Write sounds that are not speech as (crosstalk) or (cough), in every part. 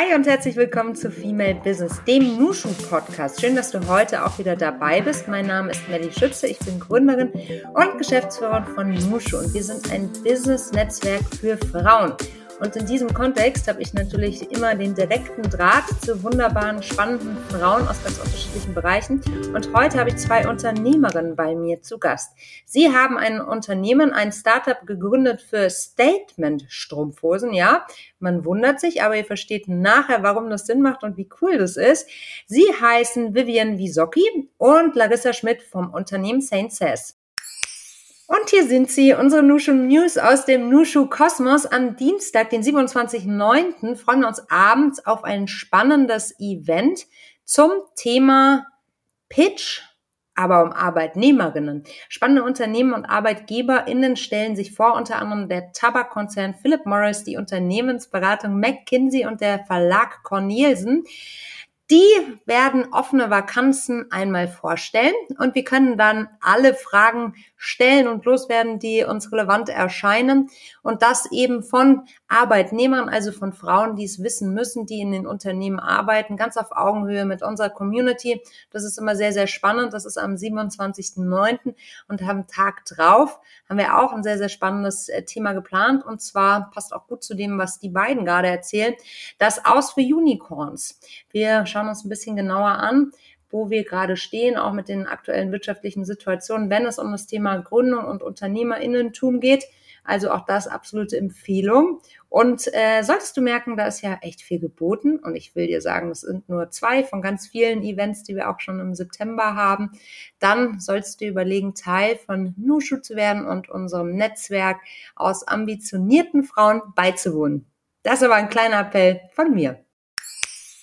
Hi und herzlich willkommen zu Female Business, dem Nushu Podcast. Schön, dass du heute auch wieder dabei bist. Mein Name ist Melly Schütze, ich bin Gründerin und Geschäftsführerin von Nushu und wir sind ein Business-Netzwerk für Frauen. Und in diesem Kontext habe ich natürlich immer den direkten Draht zu wunderbaren, spannenden Frauen aus ganz unterschiedlichen Bereichen. Und heute habe ich zwei Unternehmerinnen bei mir zu Gast. Sie haben ein Unternehmen, ein Startup gegründet für Statement-Strumpfhosen. Ja, man wundert sich, aber ihr versteht nachher, warum das Sinn macht und wie cool das ist. Sie heißen Vivian Wisocki und Larissa Schmidt vom Unternehmen Saint Says. Und hier sind sie, unsere Nushu News aus dem Nushu Kosmos. Am Dienstag, den 27.09., freuen wir uns abends auf ein spannendes Event zum Thema Pitch, aber um Arbeitnehmerinnen. Spannende Unternehmen und ArbeitgeberInnen stellen sich vor, unter anderem der Tabakkonzern Philip Morris, die Unternehmensberatung McKinsey und der Verlag Cornelsen. Die werden offene Vakanzen einmal vorstellen und wir können dann alle Fragen stellen und loswerden, die uns relevant erscheinen. Und das eben von Arbeitnehmern, also von Frauen, die es wissen müssen, die in den Unternehmen arbeiten, ganz auf Augenhöhe mit unserer Community. Das ist immer sehr, sehr spannend. Das ist am 27.09. und am Tag drauf haben wir auch ein sehr, sehr spannendes äh, Thema geplant. Und zwar passt auch gut zu dem, was die beiden gerade erzählen. Das Aus für Unicorns. Wir schauen uns ein bisschen genauer an, wo wir gerade stehen, auch mit den aktuellen wirtschaftlichen Situationen, wenn es um das Thema Gründung und Unternehmerinnentum geht. Also auch das absolute Empfehlung. Und äh, solltest du merken, da ist ja echt viel geboten. Und ich will dir sagen, das sind nur zwei von ganz vielen Events, die wir auch schon im September haben. Dann sollst du überlegen, Teil von Nushu zu werden und unserem Netzwerk aus ambitionierten Frauen beizuwohnen. Das ist aber ein kleiner Appell von mir.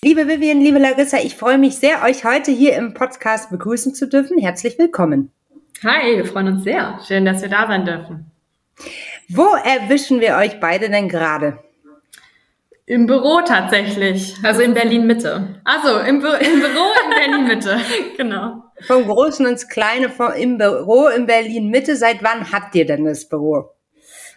Liebe Vivian, liebe Larissa, ich freue mich sehr, euch heute hier im Podcast begrüßen zu dürfen. Herzlich willkommen. Hi, wir freuen uns sehr. Schön, dass wir da sein dürfen. Wo erwischen wir euch beide denn gerade? Im Büro tatsächlich, also in Berlin Mitte. Also im, Bü im Büro in Berlin Mitte, (laughs) genau. Vom Großen ins Kleine vom, im Büro in Berlin Mitte. Seit wann habt ihr denn das Büro?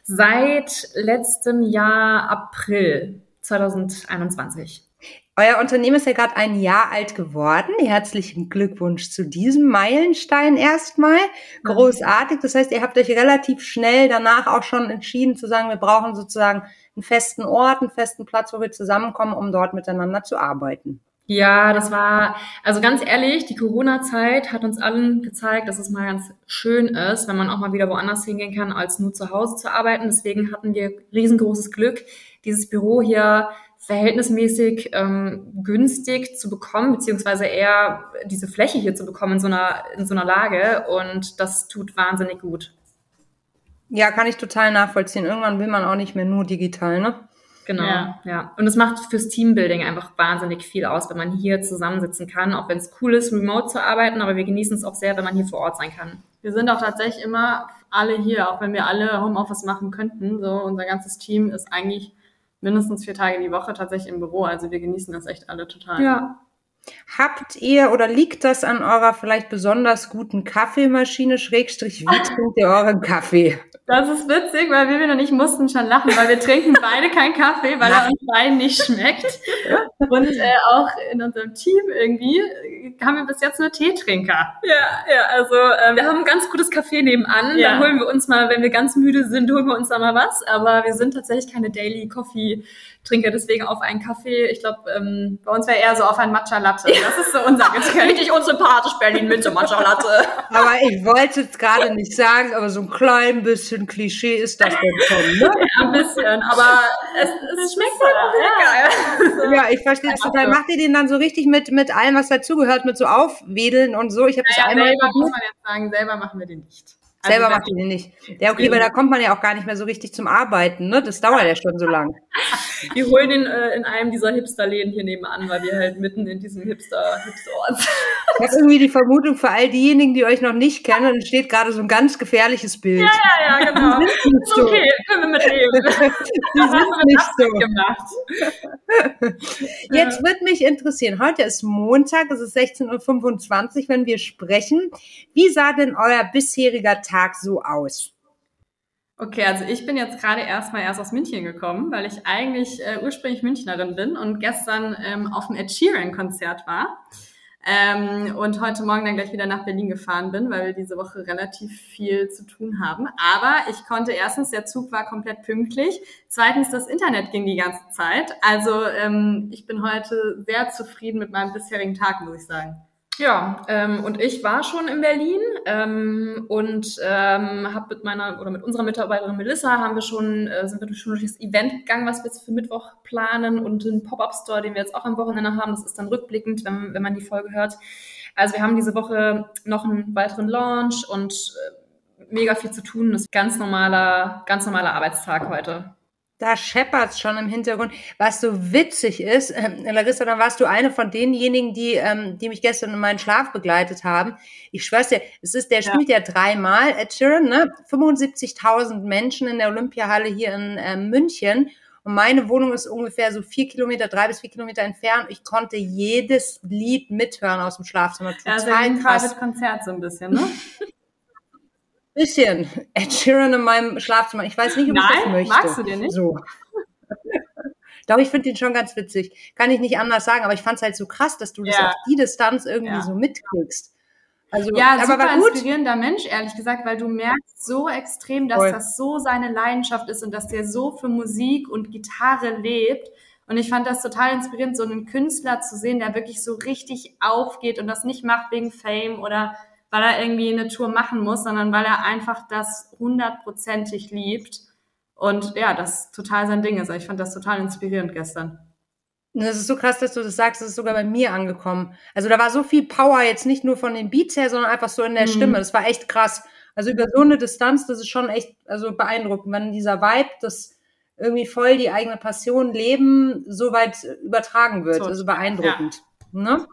Seit letztem Jahr April 2021. Euer Unternehmen ist ja gerade ein Jahr alt geworden. Herzlichen Glückwunsch zu diesem Meilenstein erstmal. Großartig. Das heißt, ihr habt euch relativ schnell danach auch schon entschieden zu sagen, wir brauchen sozusagen einen festen Ort, einen festen Platz, wo wir zusammenkommen, um dort miteinander zu arbeiten. Ja, das war, also ganz ehrlich, die Corona-Zeit hat uns allen gezeigt, dass es mal ganz schön ist, wenn man auch mal wieder woanders hingehen kann, als nur zu Hause zu arbeiten. Deswegen hatten wir riesengroßes Glück, dieses Büro hier verhältnismäßig ähm, günstig zu bekommen, beziehungsweise eher diese Fläche hier zu bekommen in so einer, in so einer Lage. Und das tut wahnsinnig gut. Ja, kann ich total nachvollziehen. Irgendwann will man auch nicht mehr nur digital, ne? Genau, ja. ja. Und es macht fürs Teambuilding einfach wahnsinnig viel aus, wenn man hier zusammensitzen kann, auch wenn es cool ist, remote zu arbeiten, aber wir genießen es auch sehr, wenn man hier vor Ort sein kann. Wir sind auch tatsächlich immer alle hier, auch wenn wir alle Homeoffice machen könnten. So, unser ganzes Team ist eigentlich mindestens vier Tage die Woche tatsächlich im Büro. Also wir genießen das echt alle total. Ja. Habt ihr oder liegt das an eurer vielleicht besonders guten Kaffeemaschine, Schrägstrich, wie (laughs) trinkt ihr euren Kaffee? Das ist witzig, weil wir und ich mussten schon lachen, weil wir trinken beide keinen Kaffee, weil er uns beiden nicht schmeckt. (laughs) Und äh, auch in unserem Team irgendwie haben wir bis jetzt nur Teetrinker. Ja, ja, also äh, wir haben ein ganz gutes Café nebenan. Ja. Da holen wir uns mal, wenn wir ganz müde sind, holen wir uns da mal was. Aber wir sind tatsächlich keine Daily Coffee Trinker, deswegen auf einen Kaffee. Ich glaube, ähm, bei uns wäre eher so auf ein Matcha Latte. (laughs) Das ist so unser (laughs) Getränk. Richtig unsympathisch Berlin mit so Matcha Latte. (laughs) Aber ich wollte es gerade nicht sagen, aber so ein klein bisschen Klischee ist das denn schon, ne? Ja, ein bisschen, aber es, es schmeckt halt ja. geil. Ja, ich verstehe das total. Macht ihr den dann so richtig mit, mit allem, was dazugehört, mit so Aufwedeln und so? Ich habe ja, das einmal selber muss man jetzt sagen, selber machen wir den nicht. Also Selber macht ihr den nicht. Ja, okay, weil da kommt man ja auch gar nicht mehr so richtig zum Arbeiten, ne? Das dauert ja schon so lang. (laughs) Wir holen den äh, in einem dieser Hipster-Läden hier nebenan, weil wir halt mitten in diesem Hipster, Hipster-Ort sind. Ich habe irgendwie die Vermutung für all diejenigen, die euch noch nicht kennen, entsteht gerade so ein ganz gefährliches Bild. Ja, ja, ja, genau. Die sind nicht so. Okay, können wir mitleben. (laughs) die sind (laughs) nicht so. Gemacht. Jetzt wird mich interessieren, heute ist Montag, es ist 16.25 Uhr, wenn wir sprechen. Wie sah denn euer bisheriger Tag so aus? Okay, also ich bin jetzt gerade erstmal erst aus München gekommen, weil ich eigentlich äh, ursprünglich Münchnerin bin und gestern ähm, auf dem Ed Sheeran Konzert war. Ähm, und heute Morgen dann gleich wieder nach Berlin gefahren bin, weil wir diese Woche relativ viel zu tun haben. Aber ich konnte erstens, der Zug war komplett pünktlich. Zweitens, das Internet ging die ganze Zeit. Also ähm, ich bin heute sehr zufrieden mit meinem bisherigen Tag, muss ich sagen. Ja, ähm, und ich war schon in Berlin ähm, und ähm, habe mit meiner oder mit unserer Mitarbeiterin Melissa haben wir schon äh, sind wir schon durch das Event gegangen, was wir jetzt für Mittwoch planen und den Pop-up Store, den wir jetzt auch am Wochenende haben. Das ist dann rückblickend, wenn, wenn man die Folge hört. Also wir haben diese Woche noch einen weiteren Launch und äh, mega viel zu tun. Das ist ganz normaler, ganz normaler Arbeitstag heute. Da scheppert's schon im Hintergrund. Was so witzig ist, äh, Larissa, dann warst du eine von denjenigen, die, ähm, die mich gestern in meinen Schlaf begleitet haben. Ich schwör's dir, es ist, der ja. spielt ja dreimal, Ed Sheeran, ne? 75.000 Menschen in der Olympiahalle hier in äh, München. Und meine Wohnung ist ungefähr so vier Kilometer, drei bis vier Kilometer entfernt. Ich konnte jedes Lied mithören aus dem Schlafzimmer. Total also ein krass. Konzert so ein bisschen, ne? (laughs) Bisschen. Ed Sheeran in meinem Schlafzimmer. Ich weiß nicht, ob Nein, ich das möchte. magst du den nicht? So. (laughs) Doch, ich finde den schon ganz witzig. Kann ich nicht anders sagen, aber ich fand es halt so krass, dass du ja. das auf die Distanz irgendwie ja. so mitkriegst. Also, ja, aber super war gut. inspirierender Mensch, ehrlich gesagt, weil du merkst so extrem, dass Voll. das so seine Leidenschaft ist und dass der so für Musik und Gitarre lebt. Und ich fand das total inspirierend, so einen Künstler zu sehen, der wirklich so richtig aufgeht und das nicht macht wegen Fame oder weil er irgendwie eine Tour machen muss, sondern weil er einfach das hundertprozentig liebt. Und ja, das total sein Ding ist. Ich fand das total inspirierend gestern. Das ist so krass, dass du das sagst, das ist sogar bei mir angekommen. Also da war so viel Power jetzt nicht nur von den Beats her, sondern einfach so in der mhm. Stimme. Das war echt krass. Also über so eine Distanz, das ist schon echt also beeindruckend, wenn dieser Vibe, das irgendwie voll die eigene Passion leben, so weit übertragen wird. So, also beeindruckend. Ja. Ne?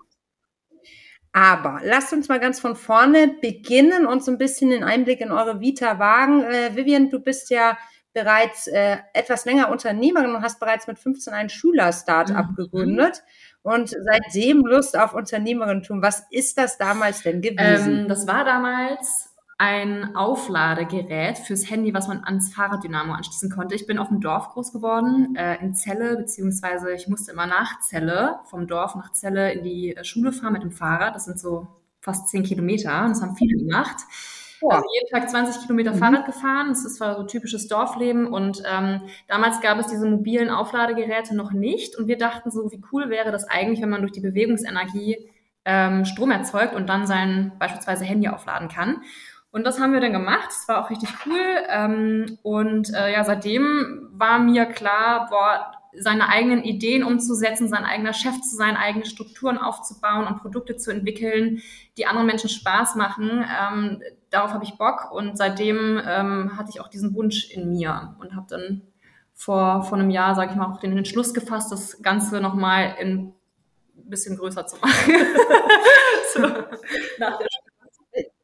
Aber lasst uns mal ganz von vorne beginnen und so ein bisschen den Einblick in eure Vita wagen. Äh, Vivian, du bist ja bereits äh, etwas länger Unternehmerin und hast bereits mit 15 ein Schüler-Startup mhm. gegründet und seitdem Lust auf Unternehmerentum. Was ist das damals denn gewesen? Ähm, das war damals ein Aufladegerät fürs Handy, was man ans Fahrraddynamo anschließen konnte. Ich bin auf dem Dorf groß geworden, äh, in Celle, beziehungsweise ich musste immer nach Celle, vom Dorf nach Celle in die äh, Schule fahren mit dem Fahrrad. Das sind so fast zehn Kilometer. Das haben viele gemacht. Oh. Also jeden Tag 20 Kilometer mhm. Fahrrad gefahren. Das ist zwar so typisches Dorfleben und ähm, damals gab es diese mobilen Aufladegeräte noch nicht und wir dachten so, wie cool wäre das eigentlich, wenn man durch die Bewegungsenergie ähm, Strom erzeugt und dann sein beispielsweise Handy aufladen kann. Und das haben wir dann gemacht. Es war auch richtig cool. Ähm, und äh, ja, seitdem war mir klar, boah, seine eigenen Ideen umzusetzen, sein eigener Chef zu sein, eigene Strukturen aufzubauen und Produkte zu entwickeln, die anderen Menschen Spaß machen. Ähm, darauf habe ich Bock und seitdem ähm, hatte ich auch diesen Wunsch in mir und habe dann vor, vor einem Jahr, sage ich mal, auch den Entschluss gefasst, das Ganze nochmal ein bisschen größer zu machen. (laughs) so, nach der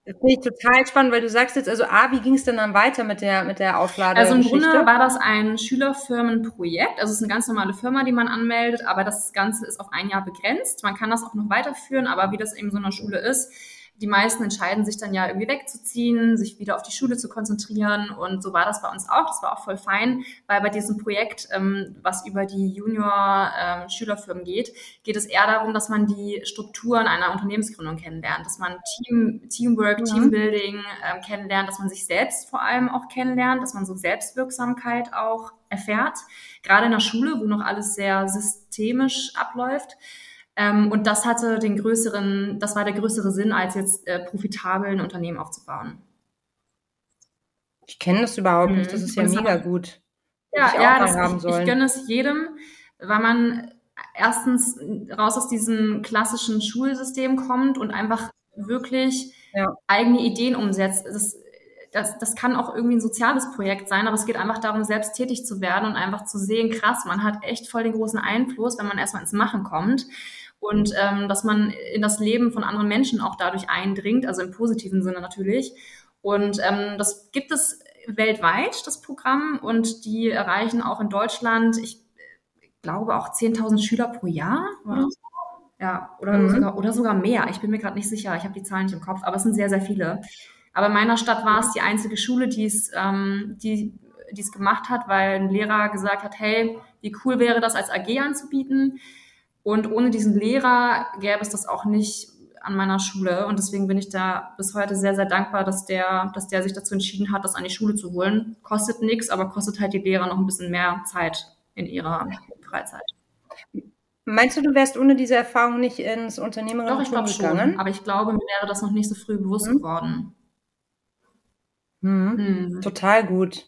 Finde ich total spannend, weil du sagst jetzt, also A, wie ging es denn dann weiter mit der, mit der Auflade? Also im Grunde war das ein Schülerfirmenprojekt. Also es ist eine ganz normale Firma, die man anmeldet, aber das Ganze ist auf ein Jahr begrenzt. Man kann das auch noch weiterführen, aber wie das eben so in einer Schule ist, die meisten entscheiden sich dann ja irgendwie wegzuziehen, sich wieder auf die Schule zu konzentrieren. Und so war das bei uns auch. Das war auch voll fein, weil bei diesem Projekt, ähm, was über die Junior-Schülerfirmen ähm, geht, geht es eher darum, dass man die Strukturen einer Unternehmensgründung kennenlernt, dass man Team, Teamwork, mhm. Teambuilding ähm, kennenlernt, dass man sich selbst vor allem auch kennenlernt, dass man so Selbstwirksamkeit auch erfährt. Gerade in der Schule, wo noch alles sehr systemisch abläuft. Ähm, und das hatte den größeren, das war der größere Sinn, als jetzt äh, profitabel ein Unternehmen aufzubauen. Ich kenne das überhaupt mhm. nicht, das ist ja mega hat, gut. Ja, ich ja, das, ich, ich gönne es jedem, weil man erstens raus aus diesem klassischen Schulsystem kommt und einfach wirklich ja. eigene Ideen umsetzt. Das, das, das kann auch irgendwie ein soziales Projekt sein, aber es geht einfach darum, selbst tätig zu werden und einfach zu sehen, krass, man hat echt voll den großen Einfluss, wenn man erstmal ins Machen kommt und ähm, dass man in das Leben von anderen Menschen auch dadurch eindringt, also im positiven Sinne natürlich. Und ähm, das gibt es weltweit, das Programm, und die erreichen auch in Deutschland, ich glaube, auch 10.000 Schüler pro Jahr. Oder? Ja, oder, mhm. sogar, oder sogar mehr. Ich bin mir gerade nicht sicher, ich habe die Zahlen nicht im Kopf, aber es sind sehr, sehr viele. Aber in meiner Stadt war es die einzige Schule, die es, ähm, die die es gemacht hat, weil ein Lehrer gesagt hat, hey, wie cool wäre das als AG anzubieten. Und ohne diesen Lehrer gäbe es das auch nicht an meiner Schule. Und deswegen bin ich da bis heute sehr, sehr dankbar, dass der, dass der sich dazu entschieden hat, das an die Schule zu holen. Kostet nichts, aber kostet halt die Lehrer noch ein bisschen mehr Zeit in ihrer Freizeit. Meinst du, du wärst ohne diese Erfahrung nicht ins Unternehmertum Doch, ich glaube schon. Aber ich glaube, mir wäre das noch nicht so früh bewusst hm? geworden. Hm. Hm. Total gut.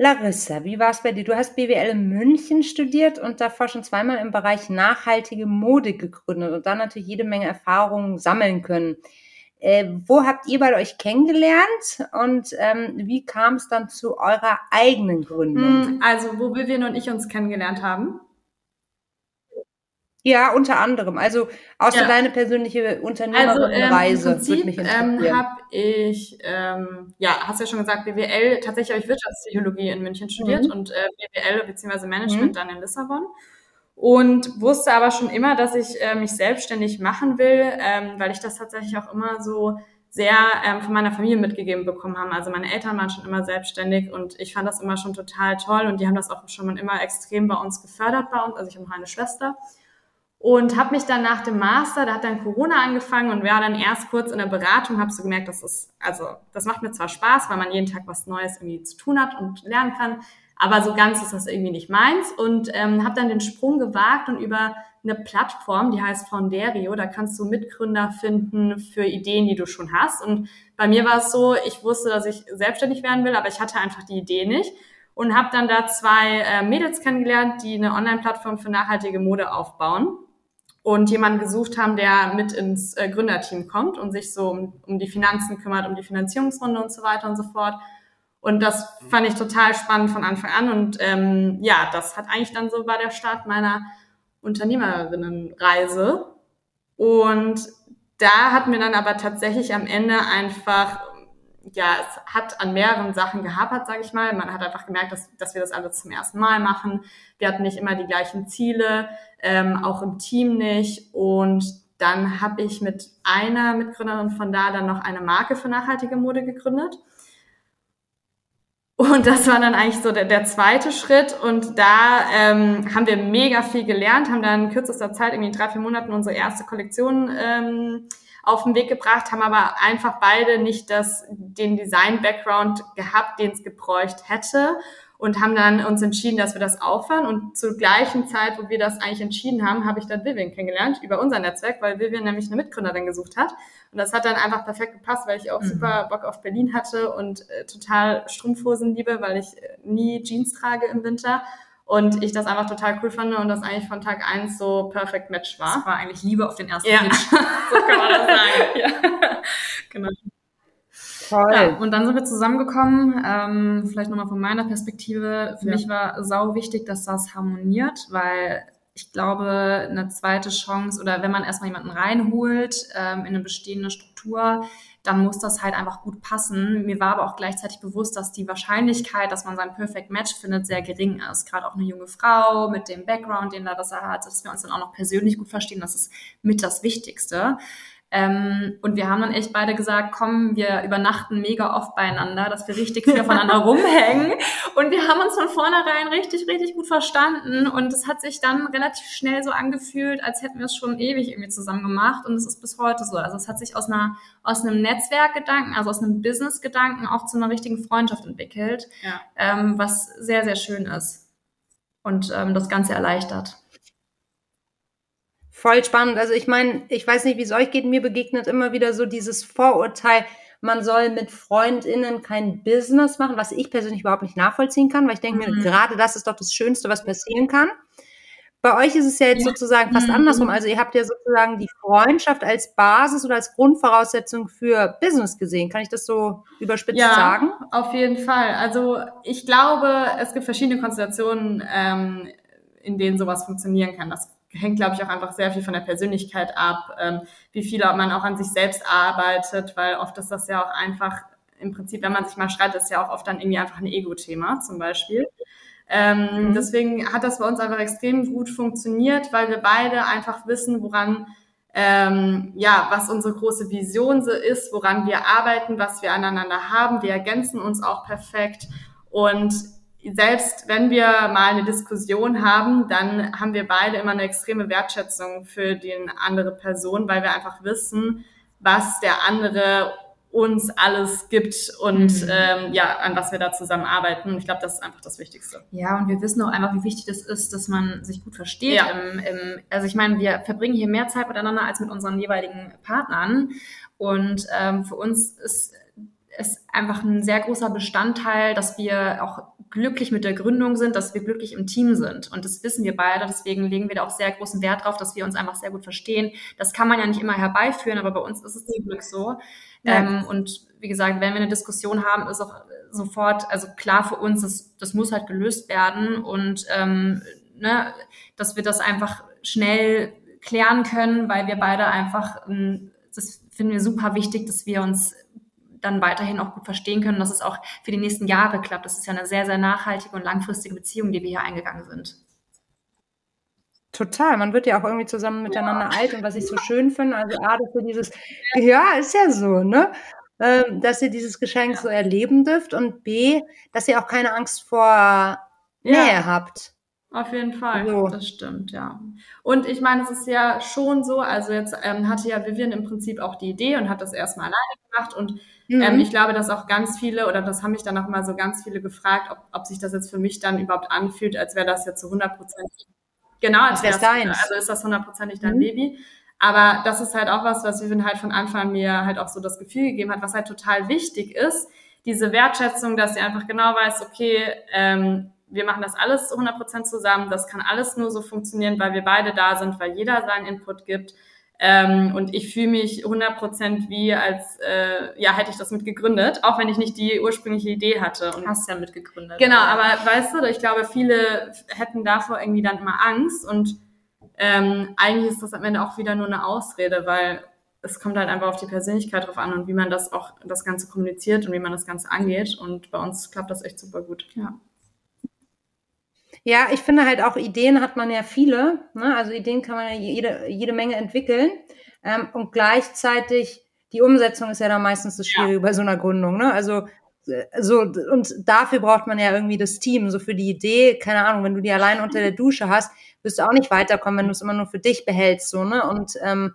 Larissa, wie war es bei dir? Du hast BWL in München studiert und davor schon zweimal im Bereich nachhaltige Mode gegründet und dann natürlich jede Menge Erfahrungen sammeln können. Äh, wo habt ihr bei euch kennengelernt und ähm, wie kam es dann zu eurer eigenen Gründung? Hm, also, wo Vivian und ich uns kennengelernt haben, ja, unter anderem. Also außer ja. deine persönliche Unternehmerinnenreise also, ähm, würde Ähm, habe ich, ähm, ja, hast ja schon gesagt, BWL, tatsächlich habe ich Wirtschaftspsychologie in München studiert mhm. und äh, BWL bzw. Management mhm. dann in Lissabon. Und wusste aber schon immer, dass ich äh, mich selbstständig machen will, ähm, weil ich das tatsächlich auch immer so sehr ähm, von meiner Familie mitgegeben bekommen haben. Also meine Eltern waren schon immer selbstständig und ich fand das immer schon total toll und die haben das auch schon immer extrem bei uns gefördert bei uns. Also ich habe noch eine Schwester und habe mich dann nach dem Master, da hat dann Corona angefangen und war dann erst kurz in der Beratung, habe so gemerkt, das ist, also das macht mir zwar Spaß, weil man jeden Tag was Neues irgendwie zu tun hat und lernen kann, aber so ganz ist das irgendwie nicht meins und ähm, habe dann den Sprung gewagt und über eine Plattform, die heißt Founderio, da kannst du Mitgründer finden für Ideen, die du schon hast. Und bei mir war es so, ich wusste, dass ich selbstständig werden will, aber ich hatte einfach die Idee nicht und habe dann da zwei äh, Mädels kennengelernt, die eine Online-Plattform für nachhaltige Mode aufbauen und jemanden gesucht haben, der mit ins äh, Gründerteam kommt und sich so um, um, die Finanzen kümmert, um die Finanzierungsrunde und so weiter und so fort. Und das fand ich total spannend von Anfang an. Und ähm, ja, das hat eigentlich dann so war der Start meiner Unternehmerinnenreise. Und da hat mir dann aber tatsächlich am Ende einfach ja, es hat an mehreren Sachen gehapert, sage ich mal. Man hat einfach gemerkt, dass, dass wir das alles zum ersten Mal machen. Wir hatten nicht immer die gleichen Ziele, ähm, auch im Team nicht. Und dann habe ich mit einer Mitgründerin von da dann noch eine Marke für nachhaltige Mode gegründet. Und das war dann eigentlich so der, der zweite Schritt. Und da ähm, haben wir mega viel gelernt, haben dann in kürzester Zeit, irgendwie in drei, vier Monaten, unsere erste Kollektion ähm, auf den Weg gebracht, haben aber einfach beide nicht das, den Design-Background gehabt, den es gebräucht hätte und haben dann uns entschieden, dass wir das aufhören. Und zur gleichen Zeit, wo wir das eigentlich entschieden haben, habe ich dann Vivian kennengelernt über unser Netzwerk, weil Vivian nämlich eine Mitgründerin gesucht hat. Und das hat dann einfach perfekt gepasst, weil ich auch mhm. super Bock auf Berlin hatte und äh, total Strumpfhosen liebe, weil ich äh, nie Jeans trage im Winter und ich das einfach total cool fand und das eigentlich von Tag eins so Perfect Match war. Das war eigentlich Liebe auf den ersten ja. Blick. (laughs) so kann man das sagen. (laughs) ja. Genau. Toll. Ja, und dann sind wir zusammengekommen. Ähm, vielleicht nochmal von meiner Perspektive. Für ja. mich war sau wichtig, dass das harmoniert, weil ich glaube, eine zweite Chance oder wenn man erstmal jemanden reinholt ähm, in eine bestehende Struktur, dann muss das halt einfach gut passen. Mir war aber auch gleichzeitig bewusst, dass die Wahrscheinlichkeit, dass man sein Perfect Match findet, sehr gering ist. Gerade auch eine junge Frau mit dem Background, den da das er hat, dass wir uns dann auch noch persönlich gut verstehen, das ist mit das Wichtigste. Ähm, und wir haben dann echt beide gesagt, komm, wir übernachten mega oft beieinander, dass wir richtig viel aufeinander (laughs) rumhängen. Und wir haben uns von vornherein richtig, richtig gut verstanden. Und es hat sich dann relativ schnell so angefühlt, als hätten wir es schon ewig irgendwie zusammen gemacht. Und es ist bis heute so. Also es hat sich aus einer, aus einem Netzwerkgedanken, also aus einem Businessgedanken auch zu einer richtigen Freundschaft entwickelt, ja. ähm, was sehr, sehr schön ist. Und ähm, das Ganze erleichtert. Voll spannend. Also ich meine, ich weiß nicht, wie es euch geht. Mir begegnet immer wieder so dieses Vorurteil, man soll mit FreundInnen kein Business machen, was ich persönlich überhaupt nicht nachvollziehen kann, weil ich denke mhm. mir, gerade das ist doch das Schönste, was passieren kann. Bei euch ist es ja jetzt sozusagen fast mhm. andersrum. Also ihr habt ja sozusagen die Freundschaft als Basis oder als Grundvoraussetzung für Business gesehen. Kann ich das so überspitzt ja, sagen? Auf jeden Fall. Also ich glaube, es gibt verschiedene Konstellationen, ähm, in denen sowas funktionieren kann. Das hängt, glaube ich, auch einfach sehr viel von der Persönlichkeit ab, ähm, wie viel man auch an sich selbst arbeitet, weil oft ist das ja auch einfach, im Prinzip, wenn man sich mal schreibt, ist ja auch oft dann irgendwie einfach ein Ego-Thema zum Beispiel. Ähm, mhm. Deswegen hat das bei uns einfach extrem gut funktioniert, weil wir beide einfach wissen, woran ähm, ja, was unsere große Vision so ist, woran wir arbeiten, was wir aneinander haben. Wir ergänzen uns auch perfekt Und selbst wenn wir mal eine Diskussion haben, dann haben wir beide immer eine extreme Wertschätzung für die andere Person, weil wir einfach wissen, was der andere uns alles gibt und mhm. ähm, ja, an was wir da zusammen arbeiten. Und ich glaube, das ist einfach das Wichtigste. Ja, und wir wissen auch einfach, wie wichtig das ist, dass man sich gut versteht. Ja. Im, im, also ich meine, wir verbringen hier mehr Zeit miteinander als mit unseren jeweiligen Partnern. Und ähm, für uns ist es einfach ein sehr großer Bestandteil, dass wir auch glücklich mit der Gründung sind, dass wir glücklich im Team sind. Und das wissen wir beide. Deswegen legen wir da auch sehr großen Wert drauf, dass wir uns einfach sehr gut verstehen. Das kann man ja nicht immer herbeiführen, aber bei uns ist es zum Glück so. Ja. Ähm, und wie gesagt, wenn wir eine Diskussion haben, ist auch sofort, also klar für uns, das, das muss halt gelöst werden und ähm, ne, dass wir das einfach schnell klären können, weil wir beide einfach, das finden wir super wichtig, dass wir uns dann weiterhin auch gut verstehen können, dass es auch für die nächsten Jahre klappt. Das ist ja eine sehr, sehr nachhaltige und langfristige Beziehung, die wir hier eingegangen sind. Total, man wird ja auch irgendwie zusammen miteinander ja. alt und was ich so schön finde, also gerade für dieses, ja, ist ja so, ne? Ähm, dass ihr dieses Geschenk ja. so erleben dürft und B, dass ihr auch keine Angst vor Nähe habt. Auf jeden Fall, so. das stimmt, ja. Und ich meine, es ist ja schon so, also jetzt ähm, hatte ja Vivian im Prinzip auch die Idee und hat das erstmal alleine gemacht und Mhm. Ähm, ich glaube, dass auch ganz viele, oder das haben mich dann auch mal so ganz viele gefragt, ob, ob sich das jetzt für mich dann überhaupt anfühlt, als wäre das jetzt zu 100 Prozent, genau, als wäre das, deins. also ist das hundertprozentig dein mhm. Baby. Aber das ist halt auch was, was Vivian halt von Anfang an mir halt auch so das Gefühl gegeben hat, was halt total wichtig ist, diese Wertschätzung, dass sie einfach genau weiß, okay, ähm, wir machen das alles 100% zusammen, das kann alles nur so funktionieren, weil wir beide da sind, weil jeder seinen Input gibt ähm, und ich fühle mich 100% wie, als äh, ja, hätte ich das mitgegründet, auch wenn ich nicht die ursprüngliche Idee hatte. Und Hast ja mitgegründet. Genau, aber weißt du, ich glaube, viele hätten davor irgendwie dann immer Angst und ähm, eigentlich ist das am Ende auch wieder nur eine Ausrede, weil es kommt halt einfach auf die Persönlichkeit drauf an und wie man das auch das Ganze kommuniziert und wie man das Ganze angeht. Und bei uns klappt das echt super gut. Ja. Ja, ich finde halt auch Ideen hat man ja viele. Ne? Also Ideen kann man ja jede, jede Menge entwickeln. Ähm, und gleichzeitig die Umsetzung ist ja dann meistens das Schwierige ja. bei so einer Gründung. Ne? Also äh, so und dafür braucht man ja irgendwie das Team. So für die Idee, keine Ahnung, wenn du die allein unter der Dusche hast, wirst du auch nicht weiterkommen, wenn du es immer nur für dich behältst. So ne und ähm,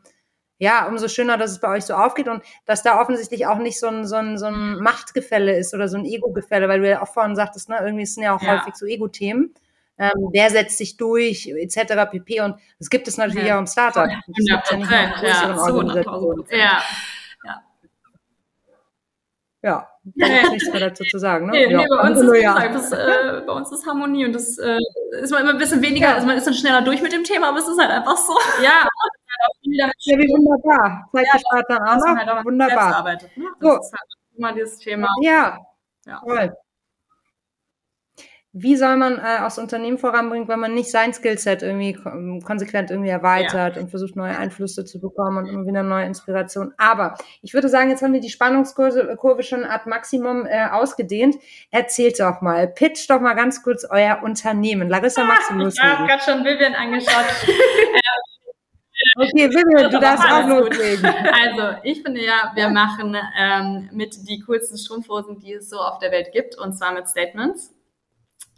ja, umso schöner, dass es bei euch so aufgeht und dass da offensichtlich auch nicht so ein, so ein, so ein Machtgefälle ist oder so ein Ego-Gefälle, weil du ja auch vorhin sagtest, ne, irgendwie sind ja auch ja. häufig so Ego-Themen ähm, wer setzt sich durch, etc. pp. Und das gibt es natürlich ja. auch im Startup. Ja, ja, nicht ja, ja. Ja, da ist nichts mehr dazu zu sagen. Ne? Nee, ja, nee, bei, uns ist, ja. das, äh, bei uns ist Harmonie und das äh, ist man immer ein bisschen weniger, ja. also man ist dann schneller durch mit dem Thema, aber es ist halt einfach so. Ja, (laughs) ja wie wunderbar. Zeigt ja, Start dann auch noch. Halt wunderbar. Ne? Das so. ist halt immer dieses Thema. Ja, ja. toll wie soll man äh, aus Unternehmen voranbringen, wenn man nicht sein Skillset irgendwie konsequent irgendwie erweitert ja. und versucht, neue Einflüsse zu bekommen und immer wieder neue Inspiration. Aber ich würde sagen, jetzt haben wir die Spannungskurve Kurve schon ad Maximum äh, ausgedehnt. Erzählt doch mal, pitcht doch mal ganz kurz euer Unternehmen. Larissa, magst du loslegen? Ich habe gerade schon Vivian angeschaut. (laughs) Okay, Vivian, du darfst auch loslegen. Also, ich finde ja, wir machen ähm, mit die coolsten Strumpfhosen, die es so auf der Welt gibt, und zwar mit Statements.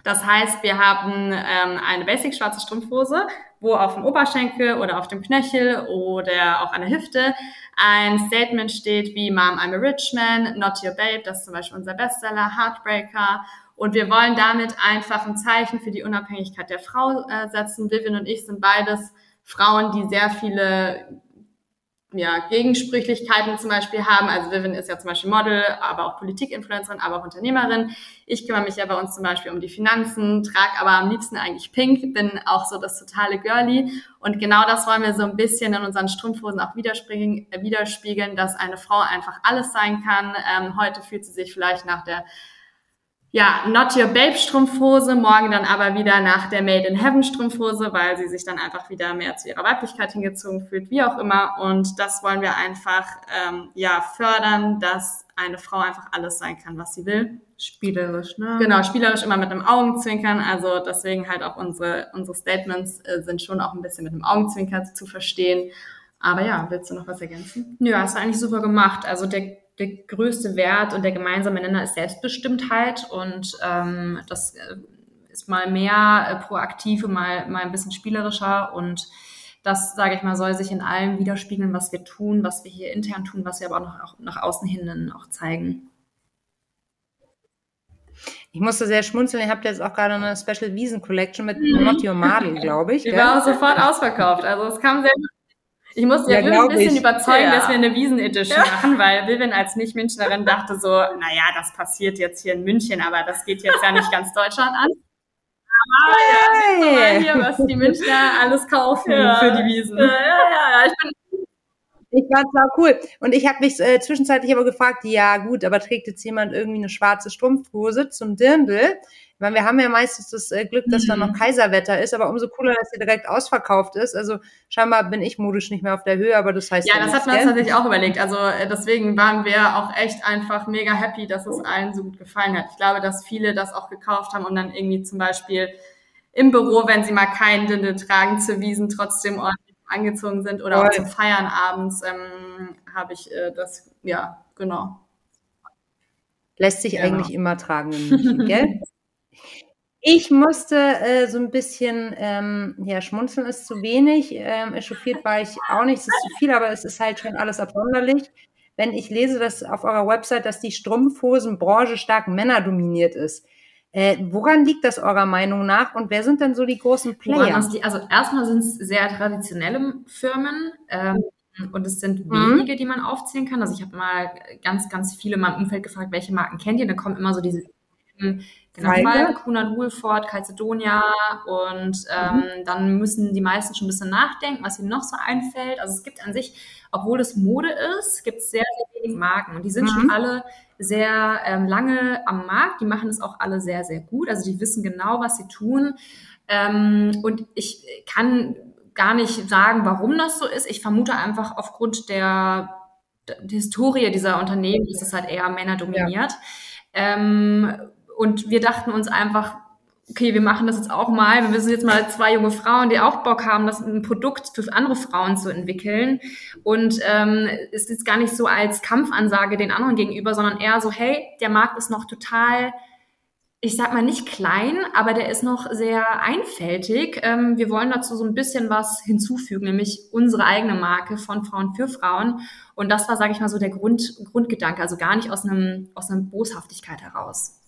Das heißt, wir haben ähm, eine basic schwarze Strumpfhose, wo auf dem Oberschenkel oder auf dem Knöchel oder auch an der Hüfte ein Statement steht wie Mom, I'm a rich man, not your babe, das ist zum Beispiel unser Bestseller, Heartbreaker. Und wir wollen damit einfach ein Zeichen für die Unabhängigkeit der Frau äh, setzen. Vivian und ich sind beides Frauen, die sehr viele ja, Gegensprüchlichkeiten zum Beispiel haben. Also Vivian ist ja zum Beispiel Model, aber auch Politikinfluencerin, aber auch Unternehmerin. Ich kümmere mich ja bei uns zum Beispiel um die Finanzen, trage aber am liebsten eigentlich pink, bin auch so das totale Girly. Und genau das wollen wir so ein bisschen in unseren Strumpfhosen auch widerspiegeln, äh, dass eine Frau einfach alles sein kann. Ähm, heute fühlt sie sich vielleicht nach der ja, Not Your Babe Strumpfhose, morgen dann aber wieder nach der Made in Heaven Strumpfhose, weil sie sich dann einfach wieder mehr zu ihrer Weiblichkeit hingezogen fühlt, wie auch immer. Und das wollen wir einfach ähm, ja fördern, dass eine Frau einfach alles sein kann, was sie will. Spielerisch, ne? Genau, spielerisch immer mit einem Augenzwinkern. Also deswegen halt auch unsere unsere Statements äh, sind schon auch ein bisschen mit einem Augenzwinkern zu verstehen. Aber ja, willst du noch was ergänzen? Nö, hast du eigentlich super gemacht. Also der der größte Wert und der gemeinsame Nenner ist Selbstbestimmtheit und ähm, das äh, ist mal mehr äh, proaktiv und mal, mal ein bisschen spielerischer und das, sage ich mal, soll sich in allem widerspiegeln, was wir tun, was wir hier intern tun, was wir aber auch nach, auch nach außen hin dann auch zeigen. Ich musste sehr schmunzeln. Ihr habt jetzt auch gerade eine Special Wiesen Collection mit mhm. Not Your Model, glaube ich. Die gell? war sofort ausverkauft. Also es kam sehr gut. Ich musste ja, ja ein bisschen ich. überzeugen, ja. dass wir eine Wiesen-Edition ja. machen, weil Vivian als Nicht-Münchnerin dachte so, naja, das passiert jetzt hier in München, aber das geht jetzt ja nicht ganz Deutschland an. Aber ja, mal hier, was die Münchner alles kaufen für die Wiesen. Ja, ja, ja. Ich bin ich fand's auch cool. Und ich habe mich äh, zwischenzeitlich aber gefragt, ja gut, aber trägt jetzt jemand irgendwie eine schwarze Strumpfhose zum Dirndl? Ich meine, wir haben ja meistens das äh, Glück, dass mhm. da noch Kaiserwetter ist, aber umso cooler, dass sie direkt ausverkauft ist. Also scheinbar bin ich modisch nicht mehr auf der Höhe, aber das heißt ja, ja das hat man uns tatsächlich auch überlegt. Also äh, deswegen waren wir auch echt einfach mega happy, dass es allen so gut gefallen hat. Ich glaube, dass viele das auch gekauft haben und dann irgendwie zum Beispiel im Büro, wenn sie mal keinen Dindel tragen, zu Wiesen trotzdem ordentlich angezogen sind oder Voll. auch zum Feiern abends, ähm, habe ich äh, das, ja, genau. Lässt sich genau. eigentlich immer tragen München, gell? (laughs) Ich musste äh, so ein bisschen, ähm, ja, schmunzeln ist zu wenig, ähm, echauffiert war ich auch nicht, es ist zu viel, aber es ist halt schon alles absonderlich. Wenn ich lese, dass auf eurer Website, dass die Strumpfhosenbranche stark männerdominiert ist. Äh, woran liegt das eurer Meinung nach und wer sind denn so die großen Player? also erstmal sind es sehr traditionelle Firmen ähm, und es sind mhm. wenige, die man aufzählen kann. Also ich habe mal ganz, ganz viele in meinem Umfeld gefragt, welche Marken kennt ihr? Da kommen immer so diese Genau, Fall, Kunert Woolford, Calcedonia und ähm, mhm. dann müssen die meisten schon ein bisschen nachdenken, was ihnen noch so einfällt. Also es gibt an sich, obwohl es Mode ist, gibt es sehr, sehr wenige Marken und die sind mhm. schon alle sehr ähm, lange am Markt. Die machen es auch alle sehr, sehr gut. Also die wissen genau, was sie tun. Ähm, und ich kann gar nicht sagen, warum das so ist. Ich vermute einfach aufgrund der, der Historie dieser Unternehmen ist es halt eher Männer dominiert. Ja. Ähm, und wir dachten uns einfach, okay, wir machen das jetzt auch mal. Wir sind jetzt mal zwei junge Frauen, die auch Bock haben, das ein Produkt für andere Frauen zu entwickeln. Und ähm, es ist gar nicht so als Kampfansage den anderen gegenüber, sondern eher so, hey, der Markt ist noch total, ich sag mal nicht klein, aber der ist noch sehr einfältig. Ähm, wir wollen dazu so ein bisschen was hinzufügen, nämlich unsere eigene Marke von Frauen für Frauen. Und das war, sage ich mal, so der Grund, Grundgedanke, also gar nicht aus einem aus einer Boshaftigkeit heraus.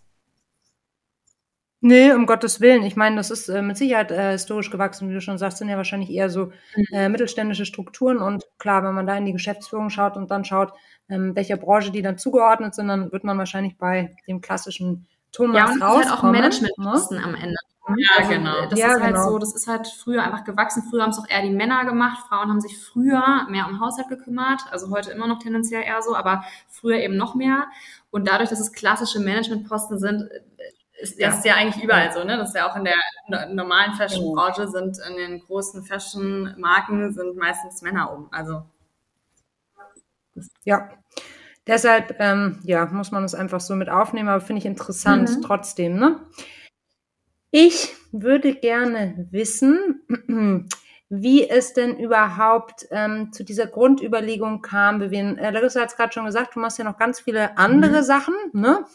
Nee, um Gottes Willen. Ich meine, das ist äh, mit Sicherheit äh, historisch gewachsen, wie du schon sagst, sind ja wahrscheinlich eher so mhm. äh, mittelständische Strukturen. Und klar, wenn man da in die Geschäftsführung schaut und dann schaut, ähm, welcher Branche die dann zugeordnet sind, dann wird man wahrscheinlich bei dem klassischen Thomas ja, und rauskommen. Ja, halt auch Managementposten ne? am Ende. Ja, also, genau. Das ja, ist halt genau. so, das ist halt früher einfach gewachsen. Früher haben es auch eher die Männer gemacht. Frauen haben sich früher mehr um Haushalt gekümmert. Also heute immer noch tendenziell eher so, aber früher eben noch mehr. Und dadurch, dass es klassische Managementposten sind, ist, das ist ja eigentlich überall so, ne? Das ist ja auch in der normalen Fashion-Branche sind in den großen Fashion-Marken sind meistens Männer um. Also ja. Deshalb, ähm, ja, muss man es einfach so mit aufnehmen, aber finde ich interessant mhm. trotzdem, ne? Ich würde gerne wissen, (clears throat) wie es denn überhaupt ähm, zu dieser Grundüberlegung kam. Wir, äh, Larissa hat es gerade schon gesagt, du machst ja noch ganz viele andere mhm. Sachen, ne?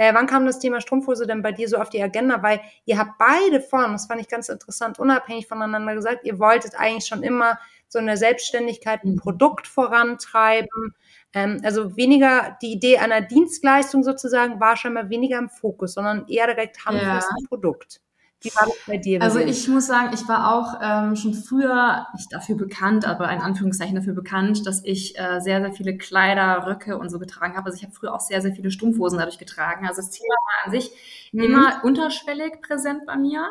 Äh, wann kam das Thema Strumpfhose denn bei dir so auf die Agenda? Weil ihr habt beide Formen, das fand ich ganz interessant, unabhängig voneinander gesagt, ihr wolltet eigentlich schon immer so in der Selbstständigkeit ein mhm. Produkt vorantreiben. Ähm, also weniger die Idee einer Dienstleistung sozusagen war scheinbar weniger im Fokus, sondern eher direkt handfest ja. ein Produkt. Wie war das bei dir? Also ich muss sagen, ich war auch ähm, schon früher nicht dafür bekannt, aber in Anführungszeichen dafür bekannt, dass ich äh, sehr, sehr viele Kleider, Röcke und so getragen habe. Also ich habe früher auch sehr, sehr viele Strumpfhosen dadurch getragen. Also das Thema war an sich mhm. immer unterschwellig präsent bei mir.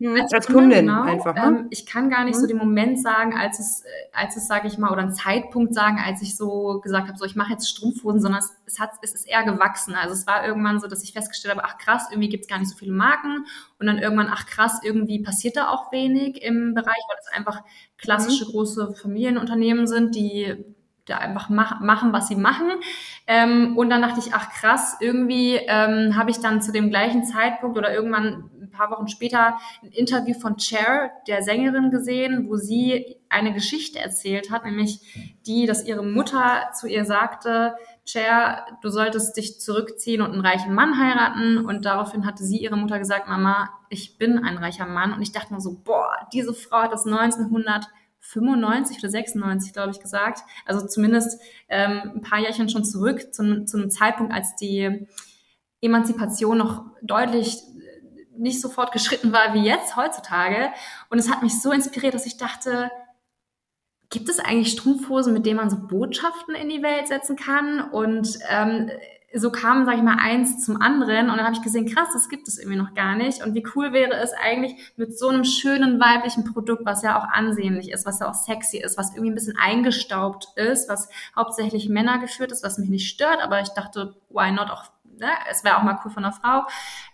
Mhm. Als, als Kundin genau. einfach. Ne? Ähm, ich kann gar nicht mhm. so den Moment sagen, als es, als es, sage ich mal, oder einen Zeitpunkt sagen, als ich so gesagt habe, so ich mache jetzt Strumpfhosen, sondern es, es, hat, es ist eher gewachsen. Also es war irgendwann so, dass ich festgestellt habe, ach krass, irgendwie gibt es gar nicht so viele Marken. Und dann irgendwann, ach krass, irgendwie passiert da auch wenig im Bereich, weil es einfach klassische mhm. große Familienunternehmen sind, die da einfach mach, machen, was sie machen. Ähm, und dann dachte ich, ach krass, irgendwie ähm, habe ich dann zu dem gleichen Zeitpunkt oder irgendwann ein paar Wochen später ein Interview von Cher, der Sängerin, gesehen, wo sie eine Geschichte erzählt hat, nämlich die, dass ihre Mutter zu ihr sagte, Cher, du solltest dich zurückziehen und einen reichen Mann heiraten. Und daraufhin hatte sie ihre Mutter gesagt, Mama, ich bin ein reicher Mann. Und ich dachte mir so, boah, diese Frau hat das 1995 oder 96, glaube ich, gesagt. Also zumindest ähm, ein paar Jährchen schon zurück, zu, zu einem Zeitpunkt, als die Emanzipation noch deutlich nicht so fortgeschritten war wie jetzt heutzutage. Und es hat mich so inspiriert, dass ich dachte, gibt es eigentlich Strumpfhosen, mit denen man so Botschaften in die Welt setzen kann? Und ähm, so kam, sage ich mal, eins zum anderen und dann habe ich gesehen, krass, das gibt es irgendwie noch gar nicht. Und wie cool wäre es eigentlich mit so einem schönen weiblichen Produkt, was ja auch ansehnlich ist, was ja auch sexy ist, was irgendwie ein bisschen eingestaubt ist, was hauptsächlich Männer geführt ist, was mich nicht stört, aber ich dachte, why not auch, ne? es wäre auch mal cool von einer Frau.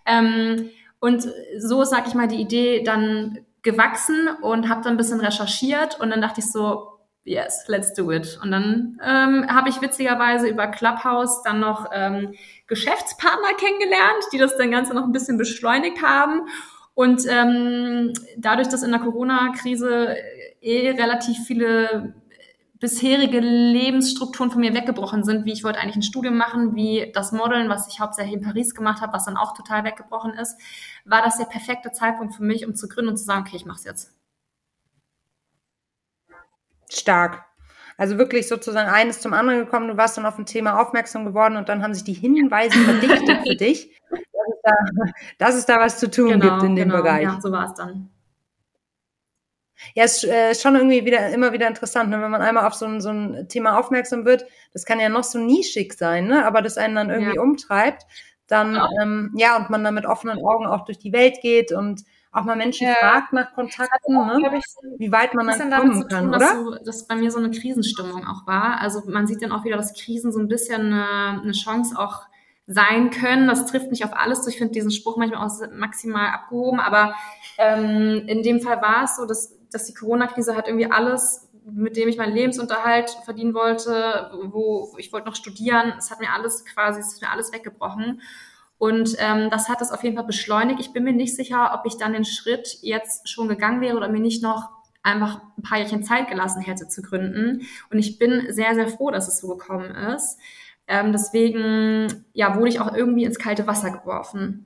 Ähm, und so ist, sag ich mal, die Idee dann gewachsen und habe dann ein bisschen recherchiert und dann dachte ich so, yes, let's do it. Und dann ähm, habe ich witzigerweise über Clubhouse dann noch ähm, Geschäftspartner kennengelernt, die das dann Ganze noch ein bisschen beschleunigt haben. Und ähm, dadurch, dass in der Corona-Krise eh relativ viele bisherige Lebensstrukturen von mir weggebrochen sind, wie ich wollte eigentlich ein Studium machen, wie das Modeln, was ich hauptsächlich in Paris gemacht habe, was dann auch total weggebrochen ist, war das der perfekte Zeitpunkt für mich, um zu gründen und zu sagen, okay, ich mache es jetzt. Stark. Also wirklich sozusagen eines zum anderen gekommen, du warst dann auf ein Thema aufmerksam geworden und dann haben sich die Hinweise verdichtet für (laughs) dich, dass es, da, dass es da was zu tun genau, gibt in dem genau, Bereich. Ja, so war es dann. Ja, es äh, ist schon irgendwie wieder immer wieder interessant, ne? wenn man einmal auf so ein, so ein Thema aufmerksam wird. Das kann ja noch so nischig sein, ne? aber das einen dann irgendwie ja. umtreibt, dann ja. Ähm, ja und man dann mit offenen Augen auch durch die Welt geht und auch mal Menschen ja. fragt nach Kontakten, ne? wie weit man dann kommen kann, tun, oder? Dass, so, dass bei mir so eine Krisenstimmung auch war. Also man sieht dann auch wieder, dass Krisen so ein bisschen eine, eine Chance auch sein können. Das trifft nicht auf alles zu. Ich finde diesen Spruch manchmal auch maximal abgehoben, aber ähm, in dem Fall war es so, dass, dass die Corona-Krise hat irgendwie alles, mit dem ich meinen Lebensunterhalt verdienen wollte, wo ich wollte noch studieren, es hat mir alles quasi, es ist mir alles weggebrochen. Und ähm, das hat es auf jeden Fall beschleunigt. Ich bin mir nicht sicher, ob ich dann den Schritt jetzt schon gegangen wäre oder mir nicht noch einfach ein paar Jährchen Zeit gelassen hätte zu gründen. Und ich bin sehr, sehr froh, dass es so gekommen ist. Ähm, deswegen ja, wurde ich auch irgendwie ins kalte Wasser geworfen.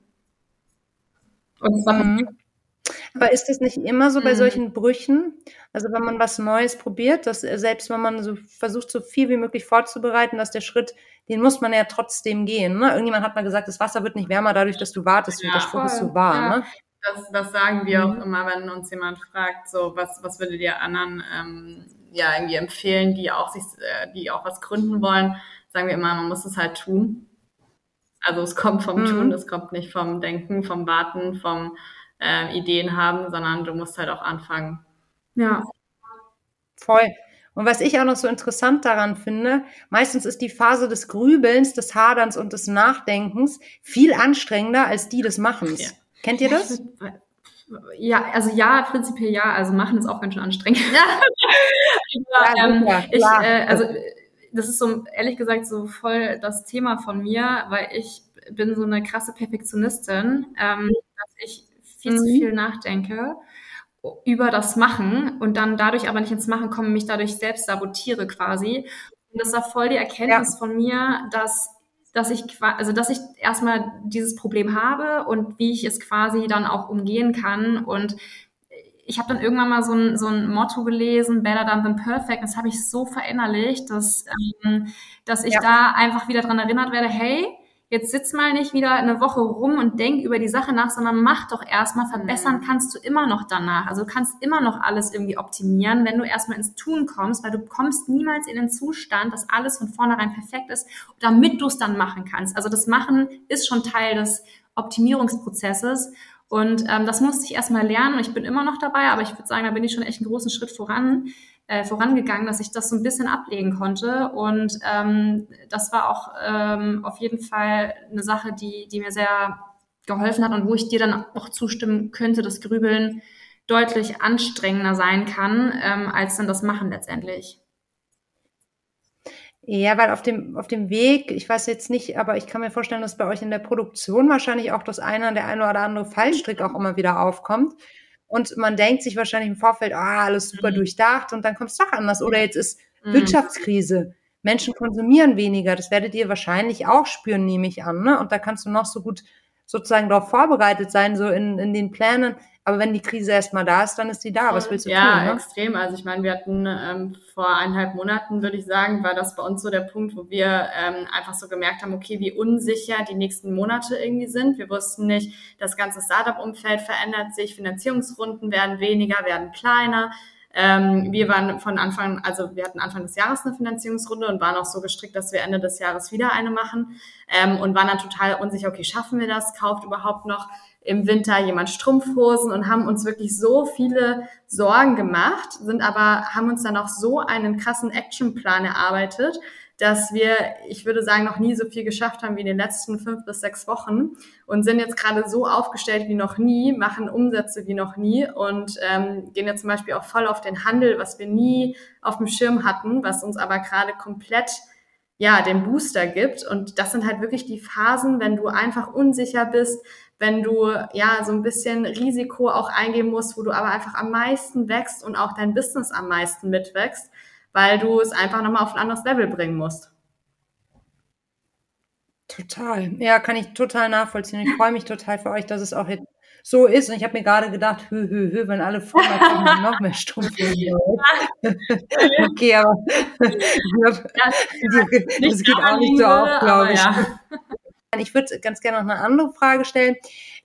Und zwar mhm. Aber ist das nicht immer so bei mhm. solchen Brüchen? Also wenn man was Neues probiert, dass äh, selbst wenn man so versucht, so viel wie möglich vorzubereiten, dass der Schritt, den muss man ja trotzdem gehen. Ne? Irgendjemand hat mal gesagt, das Wasser wird nicht wärmer dadurch, dass du wartest. Ja, und der Spruch ist so wahr. Ja. Ne? Das, das sagen wir mhm. auch immer, wenn uns jemand fragt, so was, was würdet ihr anderen ähm, ja irgendwie empfehlen, die auch sich, äh, die auch was gründen wollen, sagen wir immer, man muss es halt tun. Also es kommt vom mhm. Tun, es kommt nicht vom Denken, vom Warten, vom äh, Ideen haben, sondern du musst halt auch anfangen. Ja. Voll. Und was ich auch noch so interessant daran finde, meistens ist die Phase des Grübelns, des Haderns und des Nachdenkens viel anstrengender als die des Machens. Ja. Kennt ihr das? Ja, also ja, prinzipiell ja. Also machen ist auch ganz schön anstrengend. Ja. (laughs) Aber, ähm, ja, ich, äh, also das ist so ehrlich gesagt so voll das Thema von mir, weil ich bin so eine krasse Perfektionistin, ähm, dass ich viel mhm. zu viel nachdenke über das Machen und dann dadurch aber nicht ins Machen komme, mich dadurch selbst sabotiere quasi. Und das war voll die Erkenntnis ja. von mir, dass dass ich also dass ich erstmal dieses Problem habe und wie ich es quasi dann auch umgehen kann und ich habe dann irgendwann mal so ein, so ein Motto gelesen, Better Done Than Perfect. Das habe ich so verinnerlicht, dass, ähm, dass ich ja. da einfach wieder dran erinnert werde, hey, jetzt sitz mal nicht wieder eine Woche rum und denk über die Sache nach, sondern mach doch erstmal, verbessern mhm. kannst du immer noch danach. Also du kannst immer noch alles irgendwie optimieren, wenn du erstmal ins Tun kommst, weil du kommst niemals in den Zustand, dass alles von vornherein perfekt ist, damit du es dann machen kannst. Also das Machen ist schon Teil des Optimierungsprozesses. Und ähm, das musste ich erstmal lernen und ich bin immer noch dabei, aber ich würde sagen, da bin ich schon echt einen großen Schritt voran äh, vorangegangen, dass ich das so ein bisschen ablegen konnte. Und ähm, das war auch ähm, auf jeden Fall eine Sache, die, die mir sehr geholfen hat und wo ich dir dann auch zustimmen könnte, dass Grübeln deutlich anstrengender sein kann, ähm, als dann das Machen letztendlich. Ja, weil auf dem, auf dem Weg, ich weiß jetzt nicht, aber ich kann mir vorstellen, dass bei euch in der Produktion wahrscheinlich auch das eine, der eine oder andere Fallstrick auch immer wieder aufkommt. Und man denkt sich wahrscheinlich im Vorfeld, ah, alles super mhm. durchdacht und dann kommt es doch anders. Oder jetzt ist mhm. Wirtschaftskrise. Menschen konsumieren weniger. Das werdet ihr wahrscheinlich auch spüren, nehme ich an. Ne? Und da kannst du noch so gut sozusagen darauf vorbereitet sein, so in, in den Plänen. Aber wenn die Krise erstmal da ist, dann ist die da. Was willst du ja, tun? Ja, ne? extrem. Also ich meine, wir hatten ähm, vor eineinhalb Monaten, würde ich sagen, war das bei uns so der Punkt, wo wir ähm, einfach so gemerkt haben, okay, wie unsicher die nächsten Monate irgendwie sind. Wir wussten nicht, das ganze Startup-Umfeld verändert sich, Finanzierungsrunden werden weniger, werden kleiner. Ähm, wir waren von Anfang, also wir hatten Anfang des Jahres eine Finanzierungsrunde und waren auch so gestrickt, dass wir Ende des Jahres wieder eine machen ähm, und waren dann total unsicher, okay, schaffen wir das? Kauft überhaupt noch im Winter jemand Strumpfhosen und haben uns wirklich so viele Sorgen gemacht, sind aber, haben uns dann auch so einen krassen Actionplan erarbeitet, dass wir, ich würde sagen, noch nie so viel geschafft haben wie in den letzten fünf bis sechs Wochen und sind jetzt gerade so aufgestellt wie noch nie, machen Umsätze wie noch nie und ähm, gehen jetzt zum Beispiel auch voll auf den Handel, was wir nie auf dem Schirm hatten, was uns aber gerade komplett ja, den Booster gibt. Und das sind halt wirklich die Phasen, wenn du einfach unsicher bist, wenn du ja so ein bisschen Risiko auch eingehen musst, wo du aber einfach am meisten wächst und auch dein Business am meisten mitwächst weil du es einfach nochmal auf ein anderes Level bringen musst. Total. Ja, kann ich total nachvollziehen. Ich freue mich total für euch, dass es auch jetzt so ist. Und ich habe mir gerade gedacht, hö, hö, hö, wenn alle Frauen kommen, noch mehr Strumpfhosen. (laughs) okay, aber glaub, (laughs) das, das geht auch nicht so auf, glaube ich. Ja. Ich würde ganz gerne noch eine andere Frage stellen.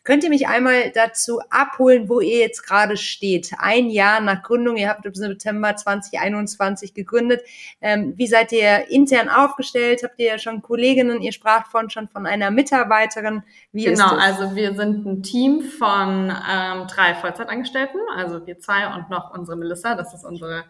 Könnt ihr mich einmal dazu abholen, wo ihr jetzt gerade steht? Ein Jahr nach Gründung, ihr habt im September 2021 gegründet. Ähm, wie seid ihr intern aufgestellt? Habt ihr ja schon Kolleginnen? Ihr sprach von schon von einer Mitarbeiterin. Wie genau, also wir sind ein Team von ähm, drei Vollzeitangestellten, also wir zwei und noch unsere Melissa, das ist unsere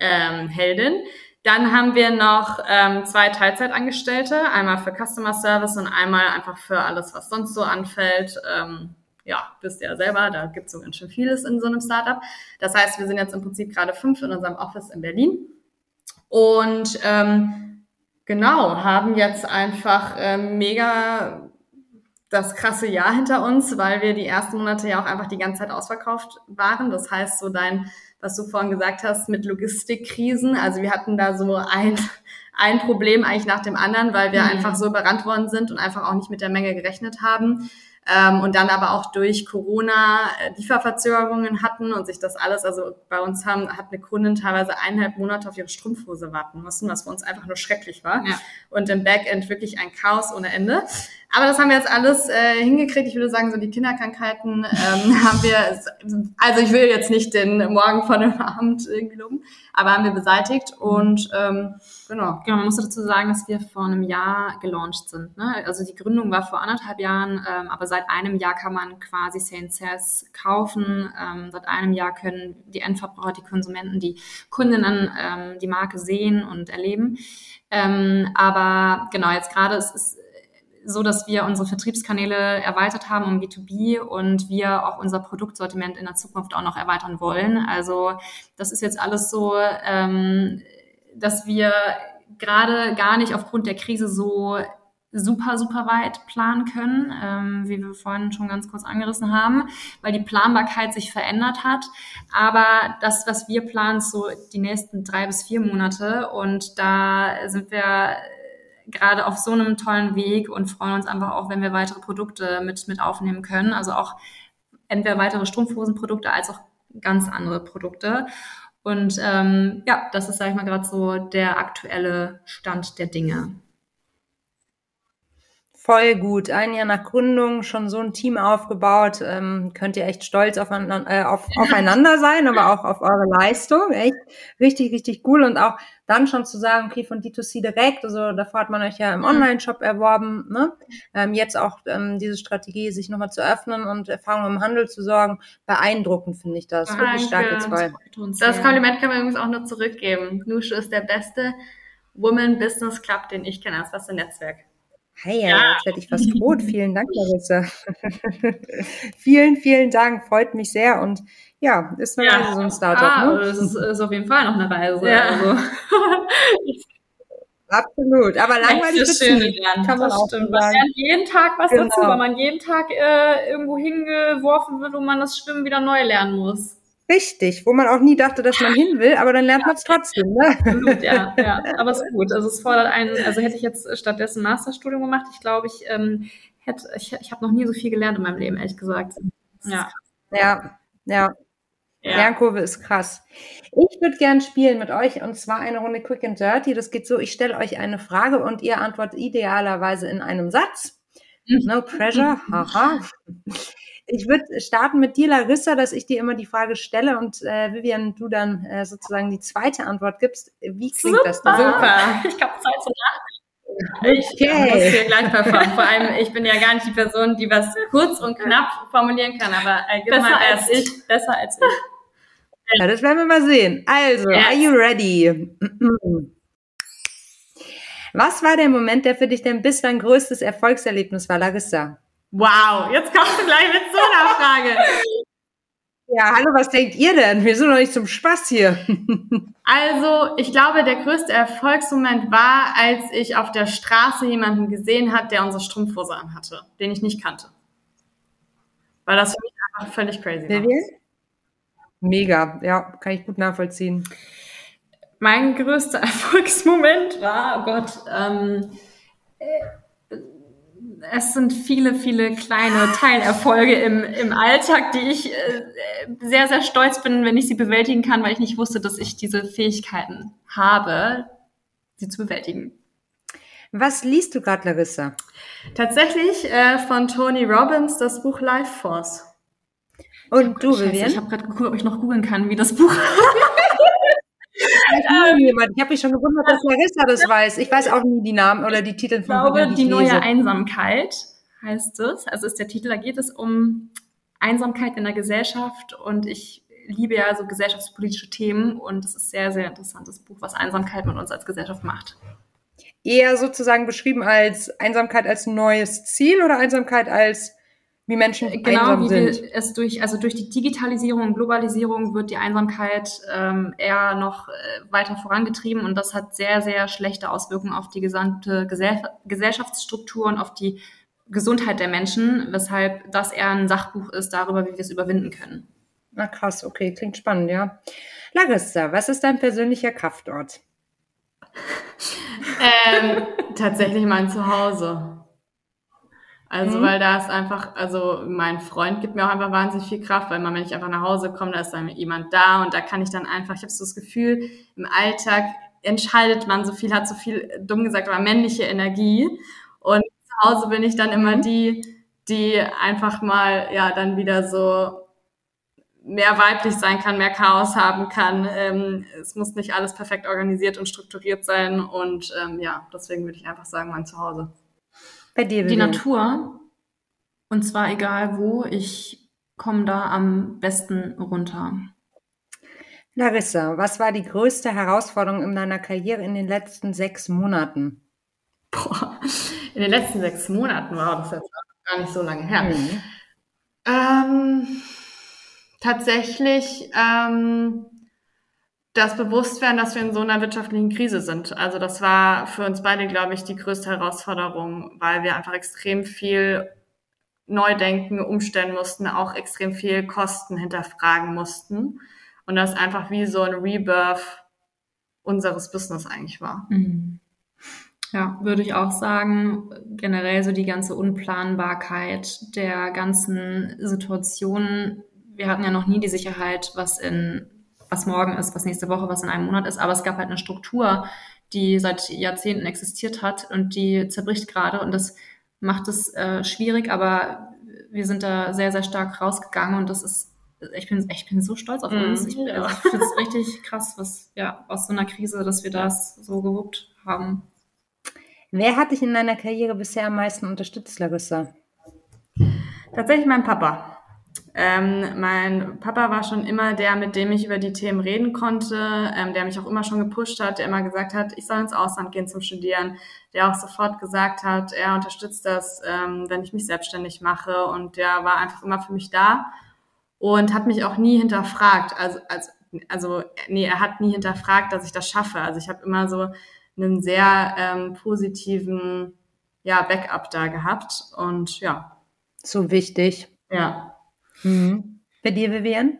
ähm, Heldin. Dann haben wir noch ähm, zwei Teilzeitangestellte, einmal für Customer Service und einmal einfach für alles, was sonst so anfällt. Ähm, ja, wisst ihr ja selber, da gibt es so ganz schön vieles in so einem Startup. Das heißt, wir sind jetzt im Prinzip gerade fünf in unserem Office in Berlin und ähm, genau, haben jetzt einfach ähm, mega das krasse Jahr hinter uns, weil wir die ersten Monate ja auch einfach die ganze Zeit ausverkauft waren. Das heißt, so dein was du vorhin gesagt hast mit Logistikkrisen. Also wir hatten da so ein, ein Problem eigentlich nach dem anderen, weil wir mhm. einfach so überrannt worden sind und einfach auch nicht mit der Menge gerechnet haben. Ähm, und dann aber auch durch Corona äh, Lieferverzögerungen hatten und sich das alles, also bei uns haben, hat eine Kundin teilweise eineinhalb Monate auf ihre Strumpfhose warten müssen, was für uns einfach nur schrecklich war. Ja. Und im Backend wirklich ein Chaos ohne Ende. Aber das haben wir jetzt alles äh, hingekriegt. Ich würde sagen, so die Kinderkrankheiten ähm, (laughs) haben wir, also ich will jetzt nicht den Morgen von dem Abend irgendwie loben, aber haben wir beseitigt und ähm, genau. Genau, man muss dazu sagen, dass wir vor einem Jahr gelauncht sind. Ne? Also die Gründung war vor anderthalb Jahren, ähm, aber seit einem Jahr kann man quasi CNCS kaufen. Ähm, seit einem Jahr können die Endverbraucher, die Konsumenten, die Kundinnen ähm, die Marke sehen und erleben. Ähm, aber genau, jetzt gerade ist es so, dass wir unsere Vertriebskanäle erweitert haben um B2B und wir auch unser Produktsortiment in der Zukunft auch noch erweitern wollen. Also das ist jetzt alles so, ähm, dass wir gerade gar nicht aufgrund der Krise so super, super weit planen können, ähm, wie wir vorhin schon ganz kurz angerissen haben, weil die Planbarkeit sich verändert hat. Aber das, was wir planen, so die nächsten drei bis vier Monate und da sind wir gerade auf so einem tollen Weg und freuen uns einfach auch, wenn wir weitere Produkte mit, mit aufnehmen können. Also auch entweder weitere Strumpfhosenprodukte als auch ganz andere Produkte. Und ähm, ja, das ist, sage ich mal, gerade so der aktuelle Stand der Dinge. Voll gut. Ein Jahr nach Gründung schon so ein Team aufgebaut. Ähm, könnt ihr echt stolz auf, äh, auf, (laughs) aufeinander sein, aber auch auf eure Leistung. Echt richtig, richtig cool. Und auch dann schon zu sagen, okay, von D2C direkt, also davor hat man euch ja im mhm. Online-Shop erworben, ne? Ähm, jetzt auch ähm, diese Strategie, sich nochmal zu öffnen und Erfahrung im Handel zu sorgen, beeindruckend finde ich das. Danke. Wirklich stark jetzt zwei. Das Kompliment kann man übrigens auch nur zurückgeben. Nushu ist der beste Woman Business Club, den ich kenne, das beste Netzwerk. Hey, ja. jetzt werde ich fast (laughs) rot. Vielen Dank, Larissa. (laughs) vielen, vielen Dank. Freut mich sehr. Und ja, ist eine ja. Reise so ein Startup. Ah, ne? Das ist, ist, auf jeden Fall noch eine Reise. Ja. Also. (laughs) Absolut. Aber langweilig ist schön lernen. Kann man das auch stimmt. Man lernt jeden Tag was genau. dazu, weil man jeden Tag äh, irgendwo hingeworfen wird, wo man das Schwimmen wieder neu lernen muss. Richtig, wo man auch nie dachte, dass man hin will, aber dann lernt ja. man es trotzdem. Ne? Absolut, ja, (laughs) ja. Aber es ist gut. Also es fordert einen, also hätte ich jetzt stattdessen Masterstudium gemacht, ich glaube, ich ähm, hätte, ich, ich habe noch nie so viel gelernt in meinem Leben, ehrlich gesagt. Ja. Ja, ja. Ja. Lernkurve ist krass. Ich würde gern spielen mit euch und zwar eine Runde Quick and Dirty. Das geht so, ich stelle euch eine Frage und ihr antwortet idealerweise in einem Satz. Mhm. No pressure, haha. (laughs) Ich würde starten mit dir, Larissa, dass ich dir immer die Frage stelle und äh, Vivian, du dann äh, sozusagen die zweite Antwort gibst. Wie klingt Super. das denn? Super. Ich glaube, Zeit zum Nachdenken. Ich okay. muss hier gleich performen. Vor allem, ich bin ja gar nicht die Person, die was kurz und knapp formulieren kann, aber äh, besser als ich. Besser als ich. Ja, das werden wir mal sehen. Also, yes. are you ready? Was war der Moment, der für dich dein bislang größtes Erfolgserlebnis war, Larissa? Wow, jetzt kommst du gleich mit so einer Frage. Ja, hallo, was denkt ihr denn? Wir sind doch nicht zum Spaß hier. Also, ich glaube, der größte Erfolgsmoment war, als ich auf der Straße jemanden gesehen hat, der unsere Strumpfhose anhatte, den ich nicht kannte. Weil das für mich einfach völlig crazy war. Mega, ja, kann ich gut nachvollziehen. Mein größter (laughs) Erfolgsmoment war, oh Gott, ähm, es sind viele, viele kleine Teilerfolge im, im Alltag, die ich äh, sehr, sehr stolz bin, wenn ich sie bewältigen kann, weil ich nicht wusste, dass ich diese Fähigkeiten habe, sie zu bewältigen. Was liest du gerade, Larissa? Tatsächlich äh, von Tony Robbins das Buch Life Force. Und du, Vivian? Ich habe gerade geguckt, ob ich noch googeln kann, wie das Buch (laughs) ich habe mich schon gewundert, dass Larissa das weiß. Ich weiß auch nie die Namen oder die Titel von Ich glaube, die, die neue lese. Einsamkeit heißt es. Also ist der Titel, da geht es um Einsamkeit in der Gesellschaft und ich liebe ja so gesellschaftspolitische Themen und es ist sehr, sehr interessantes Buch, was Einsamkeit mit uns als Gesellschaft macht. Eher sozusagen beschrieben als Einsamkeit als neues Ziel oder Einsamkeit als wie Menschen genau, einsam wie sind. Wir es durch, also durch die Digitalisierung und Globalisierung wird die Einsamkeit ähm, eher noch äh, weiter vorangetrieben und das hat sehr, sehr schlechte Auswirkungen auf die gesamte Gesell Gesellschaftsstruktur und auf die Gesundheit der Menschen, weshalb das eher ein Sachbuch ist darüber, wie wir es überwinden können. Na krass, okay, klingt spannend, ja. Larissa, was ist dein persönlicher Kraftort? (laughs) ähm, tatsächlich mein Zuhause. Also, mhm. weil da ist einfach, also mein Freund gibt mir auch einfach wahnsinnig viel Kraft, weil immer, wenn ich einfach nach Hause komme, da ist dann jemand da und da kann ich dann einfach, ich habe so das Gefühl, im Alltag entscheidet man so viel, hat so viel, dumm gesagt, aber männliche Energie. Und zu Hause bin ich dann immer mhm. die, die einfach mal, ja, dann wieder so mehr weiblich sein kann, mehr Chaos haben kann. Ähm, es muss nicht alles perfekt organisiert und strukturiert sein. Und ähm, ja, deswegen würde ich einfach sagen, mein Zuhause. Bei dir, Die Natur. Und zwar egal wo, ich komme da am besten runter. Larissa, was war die größte Herausforderung in deiner Karriere in den letzten sechs Monaten? Boah, in den letzten sechs Monaten, wow, das jetzt gar nicht so lange her. Mhm. Ähm, tatsächlich ähm, das Bewusstwerden, dass wir in so einer wirtschaftlichen Krise sind. Also das war für uns beide, glaube ich, die größte Herausforderung, weil wir einfach extrem viel neu denken, umstellen mussten, auch extrem viel Kosten hinterfragen mussten. Und das einfach wie so ein Rebirth unseres Business eigentlich war. Mhm. Ja, würde ich auch sagen, generell so die ganze Unplanbarkeit der ganzen Situationen. Wir hatten ja noch nie die Sicherheit, was in was morgen ist, was nächste Woche, was in einem Monat ist. Aber es gab halt eine Struktur, die seit Jahrzehnten existiert hat und die zerbricht gerade und das macht es äh, schwierig, aber wir sind da sehr, sehr stark rausgegangen und das ist, ich bin, ich bin so stolz auf uns. Ich, also, ich finde es richtig krass, was, ja, aus so einer Krise, dass wir das so gewuppt haben. Wer hat dich in deiner Karriere bisher am meisten unterstützt, Larissa? Tatsächlich mein Papa. Ähm, mein Papa war schon immer der, mit dem ich über die Themen reden konnte, ähm, der mich auch immer schon gepusht hat, der immer gesagt hat, ich soll ins Ausland gehen zum Studieren, der auch sofort gesagt hat, er unterstützt das, ähm, wenn ich mich selbstständig mache und der war einfach immer für mich da und hat mich auch nie hinterfragt. Also, also, also nee, er hat nie hinterfragt, dass ich das schaffe. Also ich habe immer so einen sehr ähm, positiven ja, Backup da gehabt. Und ja. So wichtig. Ja. Mhm. Bei dir, Vivian?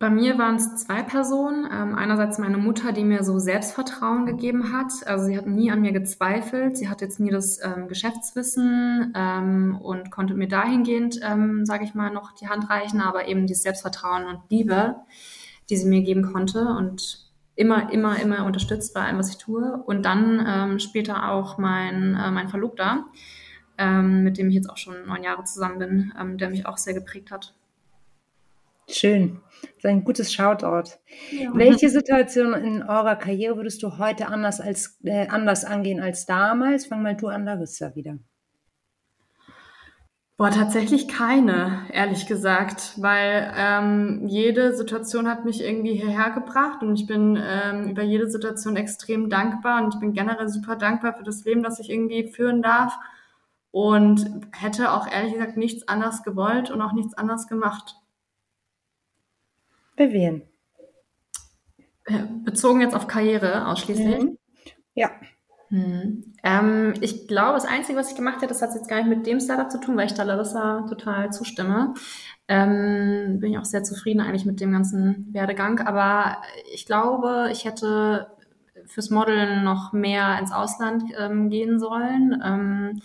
Bei mir waren es zwei Personen. Ähm, einerseits meine Mutter, die mir so Selbstvertrauen gegeben hat. Also sie hat nie an mir gezweifelt. Sie hat jetzt nie das ähm, Geschäftswissen ähm, und konnte mir dahingehend, ähm, sage ich mal, noch die Hand reichen, aber eben dieses Selbstvertrauen und Liebe, die sie mir geben konnte und immer, immer, immer unterstützt bei allem, was ich tue. Und dann ähm, später auch mein, äh, mein Verlobter, ähm, mit dem ich jetzt auch schon neun Jahre zusammen bin, ähm, der mich auch sehr geprägt hat. Schön. Das ist ein gutes Shoutout. Ja. Welche Situation in eurer Karriere würdest du heute anders, als, äh, anders angehen als damals? Fang mal du an, Larissa, wieder. Boah, tatsächlich keine, ehrlich gesagt, weil ähm, jede Situation hat mich irgendwie hierher gebracht und ich bin ähm, über jede Situation extrem dankbar und ich bin generell super dankbar für das Leben, das ich irgendwie führen darf und hätte auch ehrlich gesagt nichts anders gewollt und auch nichts anders gemacht. Wem? Äh, bezogen jetzt auf Karriere ausschließlich? Mhm. Ja. Hm. Ähm, ich glaube, das Einzige, was ich gemacht habe, das hat jetzt gar nicht mit dem Startup zu tun, weil ich da Larissa total zustimme. Ähm, bin ich auch sehr zufrieden eigentlich mit dem ganzen Werdegang. Aber ich glaube, ich hätte fürs Modeln noch mehr ins Ausland ähm, gehen sollen. Ähm,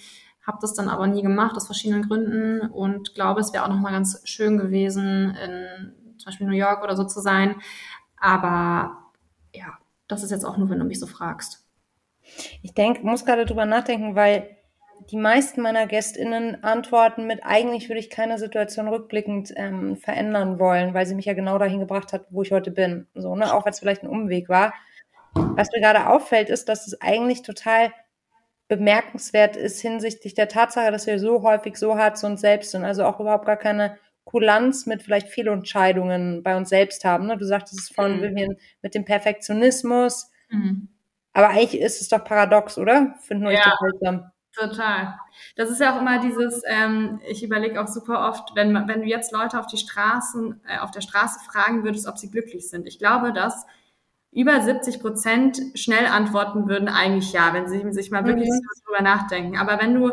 habe das dann aber nie gemacht aus verschiedenen Gründen und glaube, es wäre auch noch mal ganz schön gewesen, in zum Beispiel New York oder so zu sein. Aber ja, das ist jetzt auch nur, wenn du mich so fragst. Ich denke, muss gerade drüber nachdenken, weil die meisten meiner GästInnen antworten mit, eigentlich würde ich keine Situation rückblickend ähm, verändern wollen, weil sie mich ja genau dahin gebracht hat, wo ich heute bin. So, ne? Auch wenn es vielleicht ein Umweg war. Was mir gerade auffällt, ist, dass es eigentlich total bemerkenswert ist hinsichtlich der Tatsache, dass wir so häufig so hart zu uns selbst sind, also auch überhaupt gar keine Kulanz mit vielleicht Fehlentscheidungen bei uns selbst haben. Ne? Du sagtest es von mhm. Vivian mit dem Perfektionismus. Mhm. Aber eigentlich ist es doch paradox, oder? Finden wir ja. seltsam. Total. Das ist ja auch immer dieses, ähm, ich überlege auch super oft, wenn, wenn du jetzt Leute auf die Straßen, äh, auf der Straße fragen würdest, ob sie glücklich sind. Ich glaube, dass über 70 Prozent schnell antworten würden, eigentlich ja, wenn sie sich mal wirklich mhm. drüber nachdenken. Aber wenn du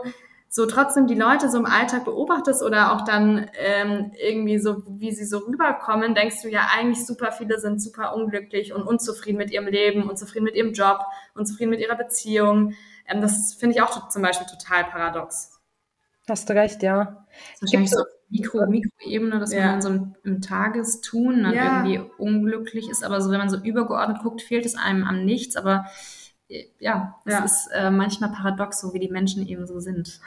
so trotzdem die Leute so im Alltag beobachtest oder auch dann ähm, irgendwie so, wie sie so rüberkommen, denkst du ja eigentlich super viele sind super unglücklich und unzufrieden mit ihrem Leben, unzufrieden mit ihrem Job, unzufrieden mit ihrer Beziehung. Ähm, das finde ich auch zum Beispiel total paradox. Hast du recht, ja. Wahrscheinlich so auf Mikro, Mikroebene, dass ja. man so im, im Tagestun dann ja. irgendwie unglücklich ist, aber so wenn man so übergeordnet guckt, fehlt es einem an nichts, aber ja, es ja. ist äh, manchmal paradox, so wie die Menschen eben so sind.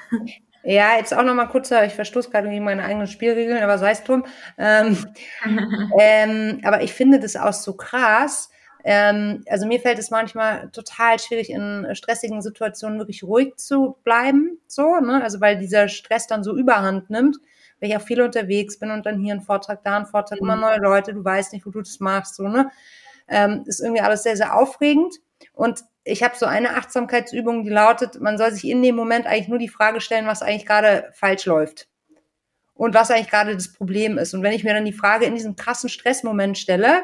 Ja, jetzt auch nochmal kurzer, ich verstoße gerade gegen meine eigenen Spielregeln, aber sei es drum. Ähm, (laughs) ähm, aber ich finde das auch so krass. Ähm, also mir fällt es manchmal total schwierig, in stressigen Situationen wirklich ruhig zu bleiben, so, ne? Also weil dieser Stress dann so überhand nimmt, weil ich auch viel unterwegs bin und dann hier ein Vortrag, da ein Vortrag, mhm. immer neue Leute, du weißt nicht, wo du das machst, so, ne? Ähm, ist irgendwie alles sehr, sehr aufregend. Und ich habe so eine Achtsamkeitsübung, die lautet, man soll sich in dem Moment eigentlich nur die Frage stellen, was eigentlich gerade falsch läuft und was eigentlich gerade das Problem ist. Und wenn ich mir dann die Frage in diesem krassen Stressmoment stelle,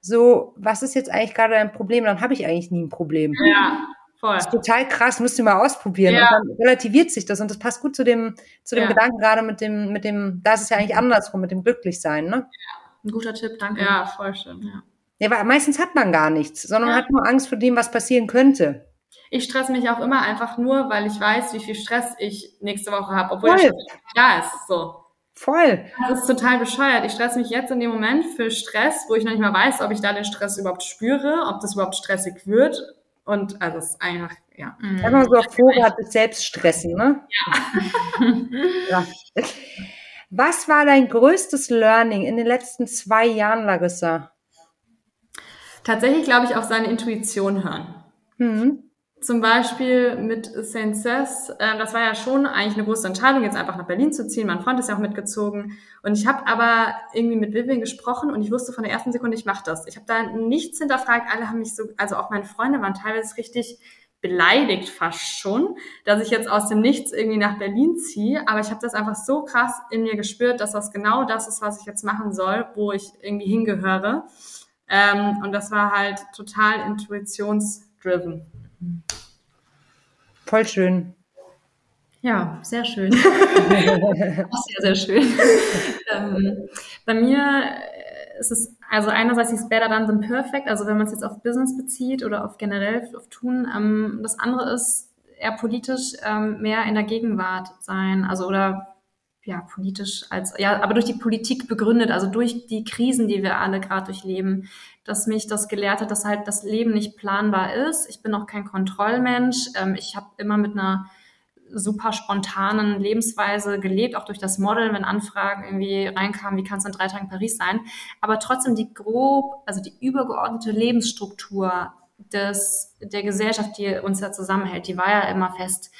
so, was ist jetzt eigentlich gerade ein Problem, dann habe ich eigentlich nie ein Problem. Ja, voll. Das ist total krass, müsst ihr mal ausprobieren. Ja. Und dann relativiert sich das und das passt gut zu dem, zu dem ja. Gedanken gerade mit dem, mit dem, da ist es ja eigentlich andersrum, mit dem Glücklichsein, ne? Ja, ein guter Tipp, danke. Ja, voll schön, ja. Ja, weil meistens hat man gar nichts, sondern ja. hat nur Angst vor dem, was passieren könnte. Ich stress mich auch immer einfach nur, weil ich weiß, wie viel Stress ich nächste Woche habe, obwohl Voll. ich da ist. So. Voll. Das ist total bescheuert. Ich stress mich jetzt in dem Moment für Stress, wo ich noch nicht mal weiß, ob ich da den Stress überhaupt spüre, ob das überhaupt stressig wird. Und also es ist einfach, ja. Wenn man so auf Vorrat sich selbst stressen, ne? Ja. (laughs) ja. Was war dein größtes Learning in den letzten zwei Jahren, Larissa? Tatsächlich glaube ich auf seine Intuition hören. Mhm. Zum Beispiel mit Saint Cess, äh, das war ja schon eigentlich eine große Entscheidung, jetzt einfach nach Berlin zu ziehen. Mein Freund ist ja auch mitgezogen. Und ich habe aber irgendwie mit Vivian gesprochen und ich wusste von der ersten Sekunde, ich mache das. Ich habe da nichts hinterfragt. Alle haben mich so, also auch meine Freunde waren teilweise richtig beleidigt fast schon, dass ich jetzt aus dem Nichts irgendwie nach Berlin ziehe. Aber ich habe das einfach so krass in mir gespürt, dass das genau das ist, was ich jetzt machen soll, wo ich irgendwie hingehöre. Ähm, und das war halt total intuitionsdriven. Voll schön. Ja, sehr schön. (laughs) Auch sehr, sehr schön. ähm, bei mir ist es, also einerseits ist better done than perfect, also wenn man es jetzt auf Business bezieht oder auf generell auf Tun. Ähm, das andere ist eher politisch ähm, mehr in der Gegenwart sein, also oder ja, politisch als, ja, aber durch die Politik begründet, also durch die Krisen, die wir alle gerade durchleben, dass mich das gelehrt hat, dass halt das Leben nicht planbar ist. Ich bin auch kein Kontrollmensch. Ähm, ich habe immer mit einer super spontanen Lebensweise gelebt, auch durch das Model, wenn Anfragen irgendwie reinkamen, wie kann es in drei Tagen Paris sein. Aber trotzdem die grob, also die übergeordnete Lebensstruktur des, der Gesellschaft, die uns ja zusammenhält, die war ja immer fest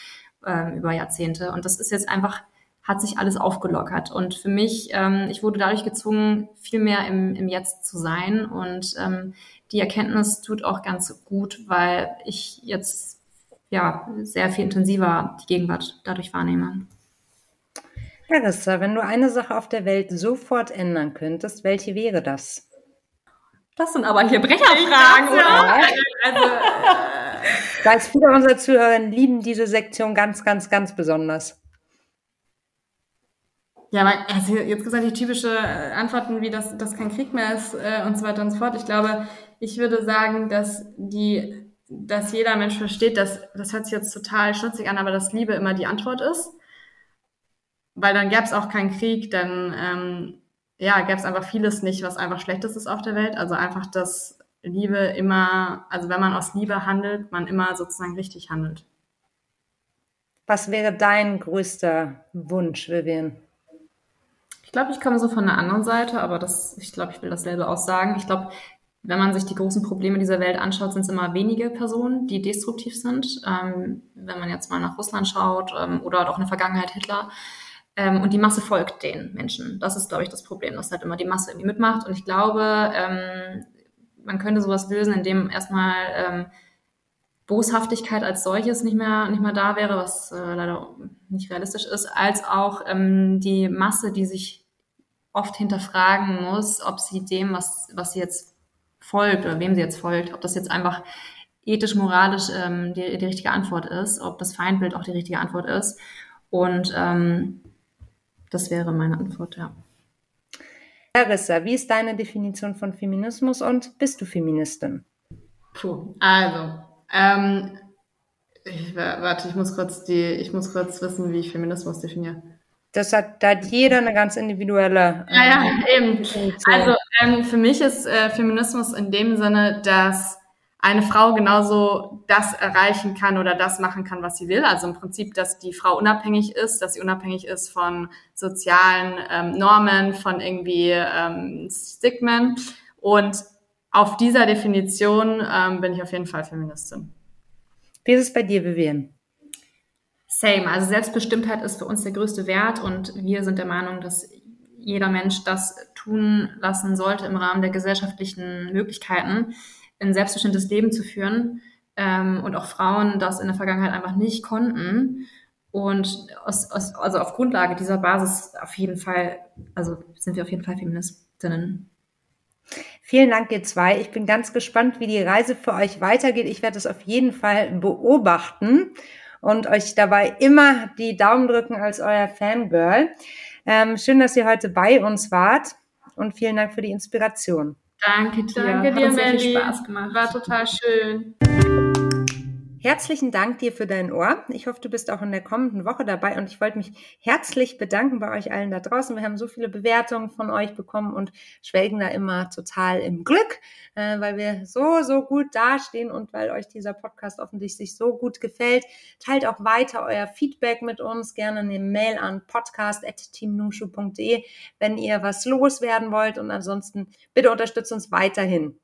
ähm, über Jahrzehnte. Und das ist jetzt einfach hat sich alles aufgelockert. Und für mich, ähm, ich wurde dadurch gezwungen, viel mehr im, im Jetzt zu sein. Und ähm, die Erkenntnis tut auch ganz gut, weil ich jetzt ja sehr viel intensiver die Gegenwart dadurch wahrnehme. Larissa, wenn du eine Sache auf der Welt sofort ändern könntest, welche wäre das? Das sind aber hier Brecherfragen, oder? Ja. (laughs) Also, äh, Weiß viele unserer Zuhörer lieben diese Sektion ganz, ganz, ganz besonders. Ja, weil, also jetzt gesagt, die typische äh, Antworten wie, dass das kein Krieg mehr ist äh, und so weiter und so fort. Ich glaube, ich würde sagen, dass die, dass jeder Mensch versteht, dass, das hört sich jetzt total schmutzig an, aber dass Liebe immer die Antwort ist. Weil dann gäbe es auch keinen Krieg, dann ähm, ja, gäbe es einfach vieles nicht, was einfach Schlechtes ist auf der Welt. Also einfach, dass Liebe immer, also wenn man aus Liebe handelt, man immer sozusagen richtig handelt. Was wäre dein größter Wunsch, Vivian? Glaube, ich komme so von der anderen Seite, aber das, ich glaube, ich will dasselbe auch sagen. Ich glaube, wenn man sich die großen Probleme dieser Welt anschaut, sind es immer wenige Personen, die destruktiv sind. Ähm, wenn man jetzt mal nach Russland schaut ähm, oder auch in der Vergangenheit Hitler. Ähm, und die Masse folgt den Menschen. Das ist, glaube ich, das Problem, dass halt immer die Masse irgendwie mitmacht. Und ich glaube, ähm, man könnte sowas lösen, indem erstmal ähm, Boshaftigkeit als solches nicht mehr, nicht mehr da wäre, was äh, leider nicht realistisch ist, als auch ähm, die Masse, die sich oft hinterfragen muss, ob sie dem, was, was sie jetzt folgt oder wem sie jetzt folgt, ob das jetzt einfach ethisch, moralisch ähm, die, die richtige Antwort ist, ob das Feindbild auch die richtige Antwort ist. Und ähm, das wäre meine Antwort, ja. Larissa, wie ist deine Definition von Feminismus und bist du Feministin? Puh, also, ähm, ich, warte, ich muss kurz die, ich muss kurz wissen, wie ich Feminismus definiere. Das hat, da hat jeder eine ganz individuelle. Ähm, ja, ja, eben. Also ähm, für mich ist äh, Feminismus in dem Sinne, dass eine Frau genauso das erreichen kann oder das machen kann, was sie will. Also im Prinzip, dass die Frau unabhängig ist, dass sie unabhängig ist von sozialen ähm, Normen, von irgendwie ähm, Stigmen. Und auf dieser Definition ähm, bin ich auf jeden Fall Feministin. Wie ist es bei dir, Vivian? Same. Also Selbstbestimmtheit ist für uns der größte Wert und wir sind der Meinung, dass jeder Mensch das tun lassen sollte im Rahmen der gesellschaftlichen Möglichkeiten, ein selbstbestimmtes Leben zu führen ähm, und auch Frauen das in der Vergangenheit einfach nicht konnten. Und aus, aus, also auf Grundlage dieser Basis auf jeden Fall, also sind wir auf jeden Fall Feministinnen. Vielen Dank, ihr zwei. Ich bin ganz gespannt, wie die Reise für euch weitergeht. Ich werde es auf jeden Fall beobachten und euch dabei immer die Daumen drücken als euer Fangirl. Ähm, schön, dass ihr heute bei uns wart und vielen Dank für die Inspiration. Danke dir. Danke dir, Melli. Spaß gemacht. War total schön. Herzlichen Dank dir für dein Ohr. Ich hoffe, du bist auch in der kommenden Woche dabei und ich wollte mich herzlich bedanken bei euch allen da draußen. Wir haben so viele Bewertungen von euch bekommen und schwelgen da immer total im Glück, äh, weil wir so, so gut dastehen und weil euch dieser Podcast offensichtlich so gut gefällt. Teilt auch weiter euer Feedback mit uns, gerne eine Mail an podcast.teamnushu.de, wenn ihr was loswerden wollt und ansonsten bitte unterstützt uns weiterhin.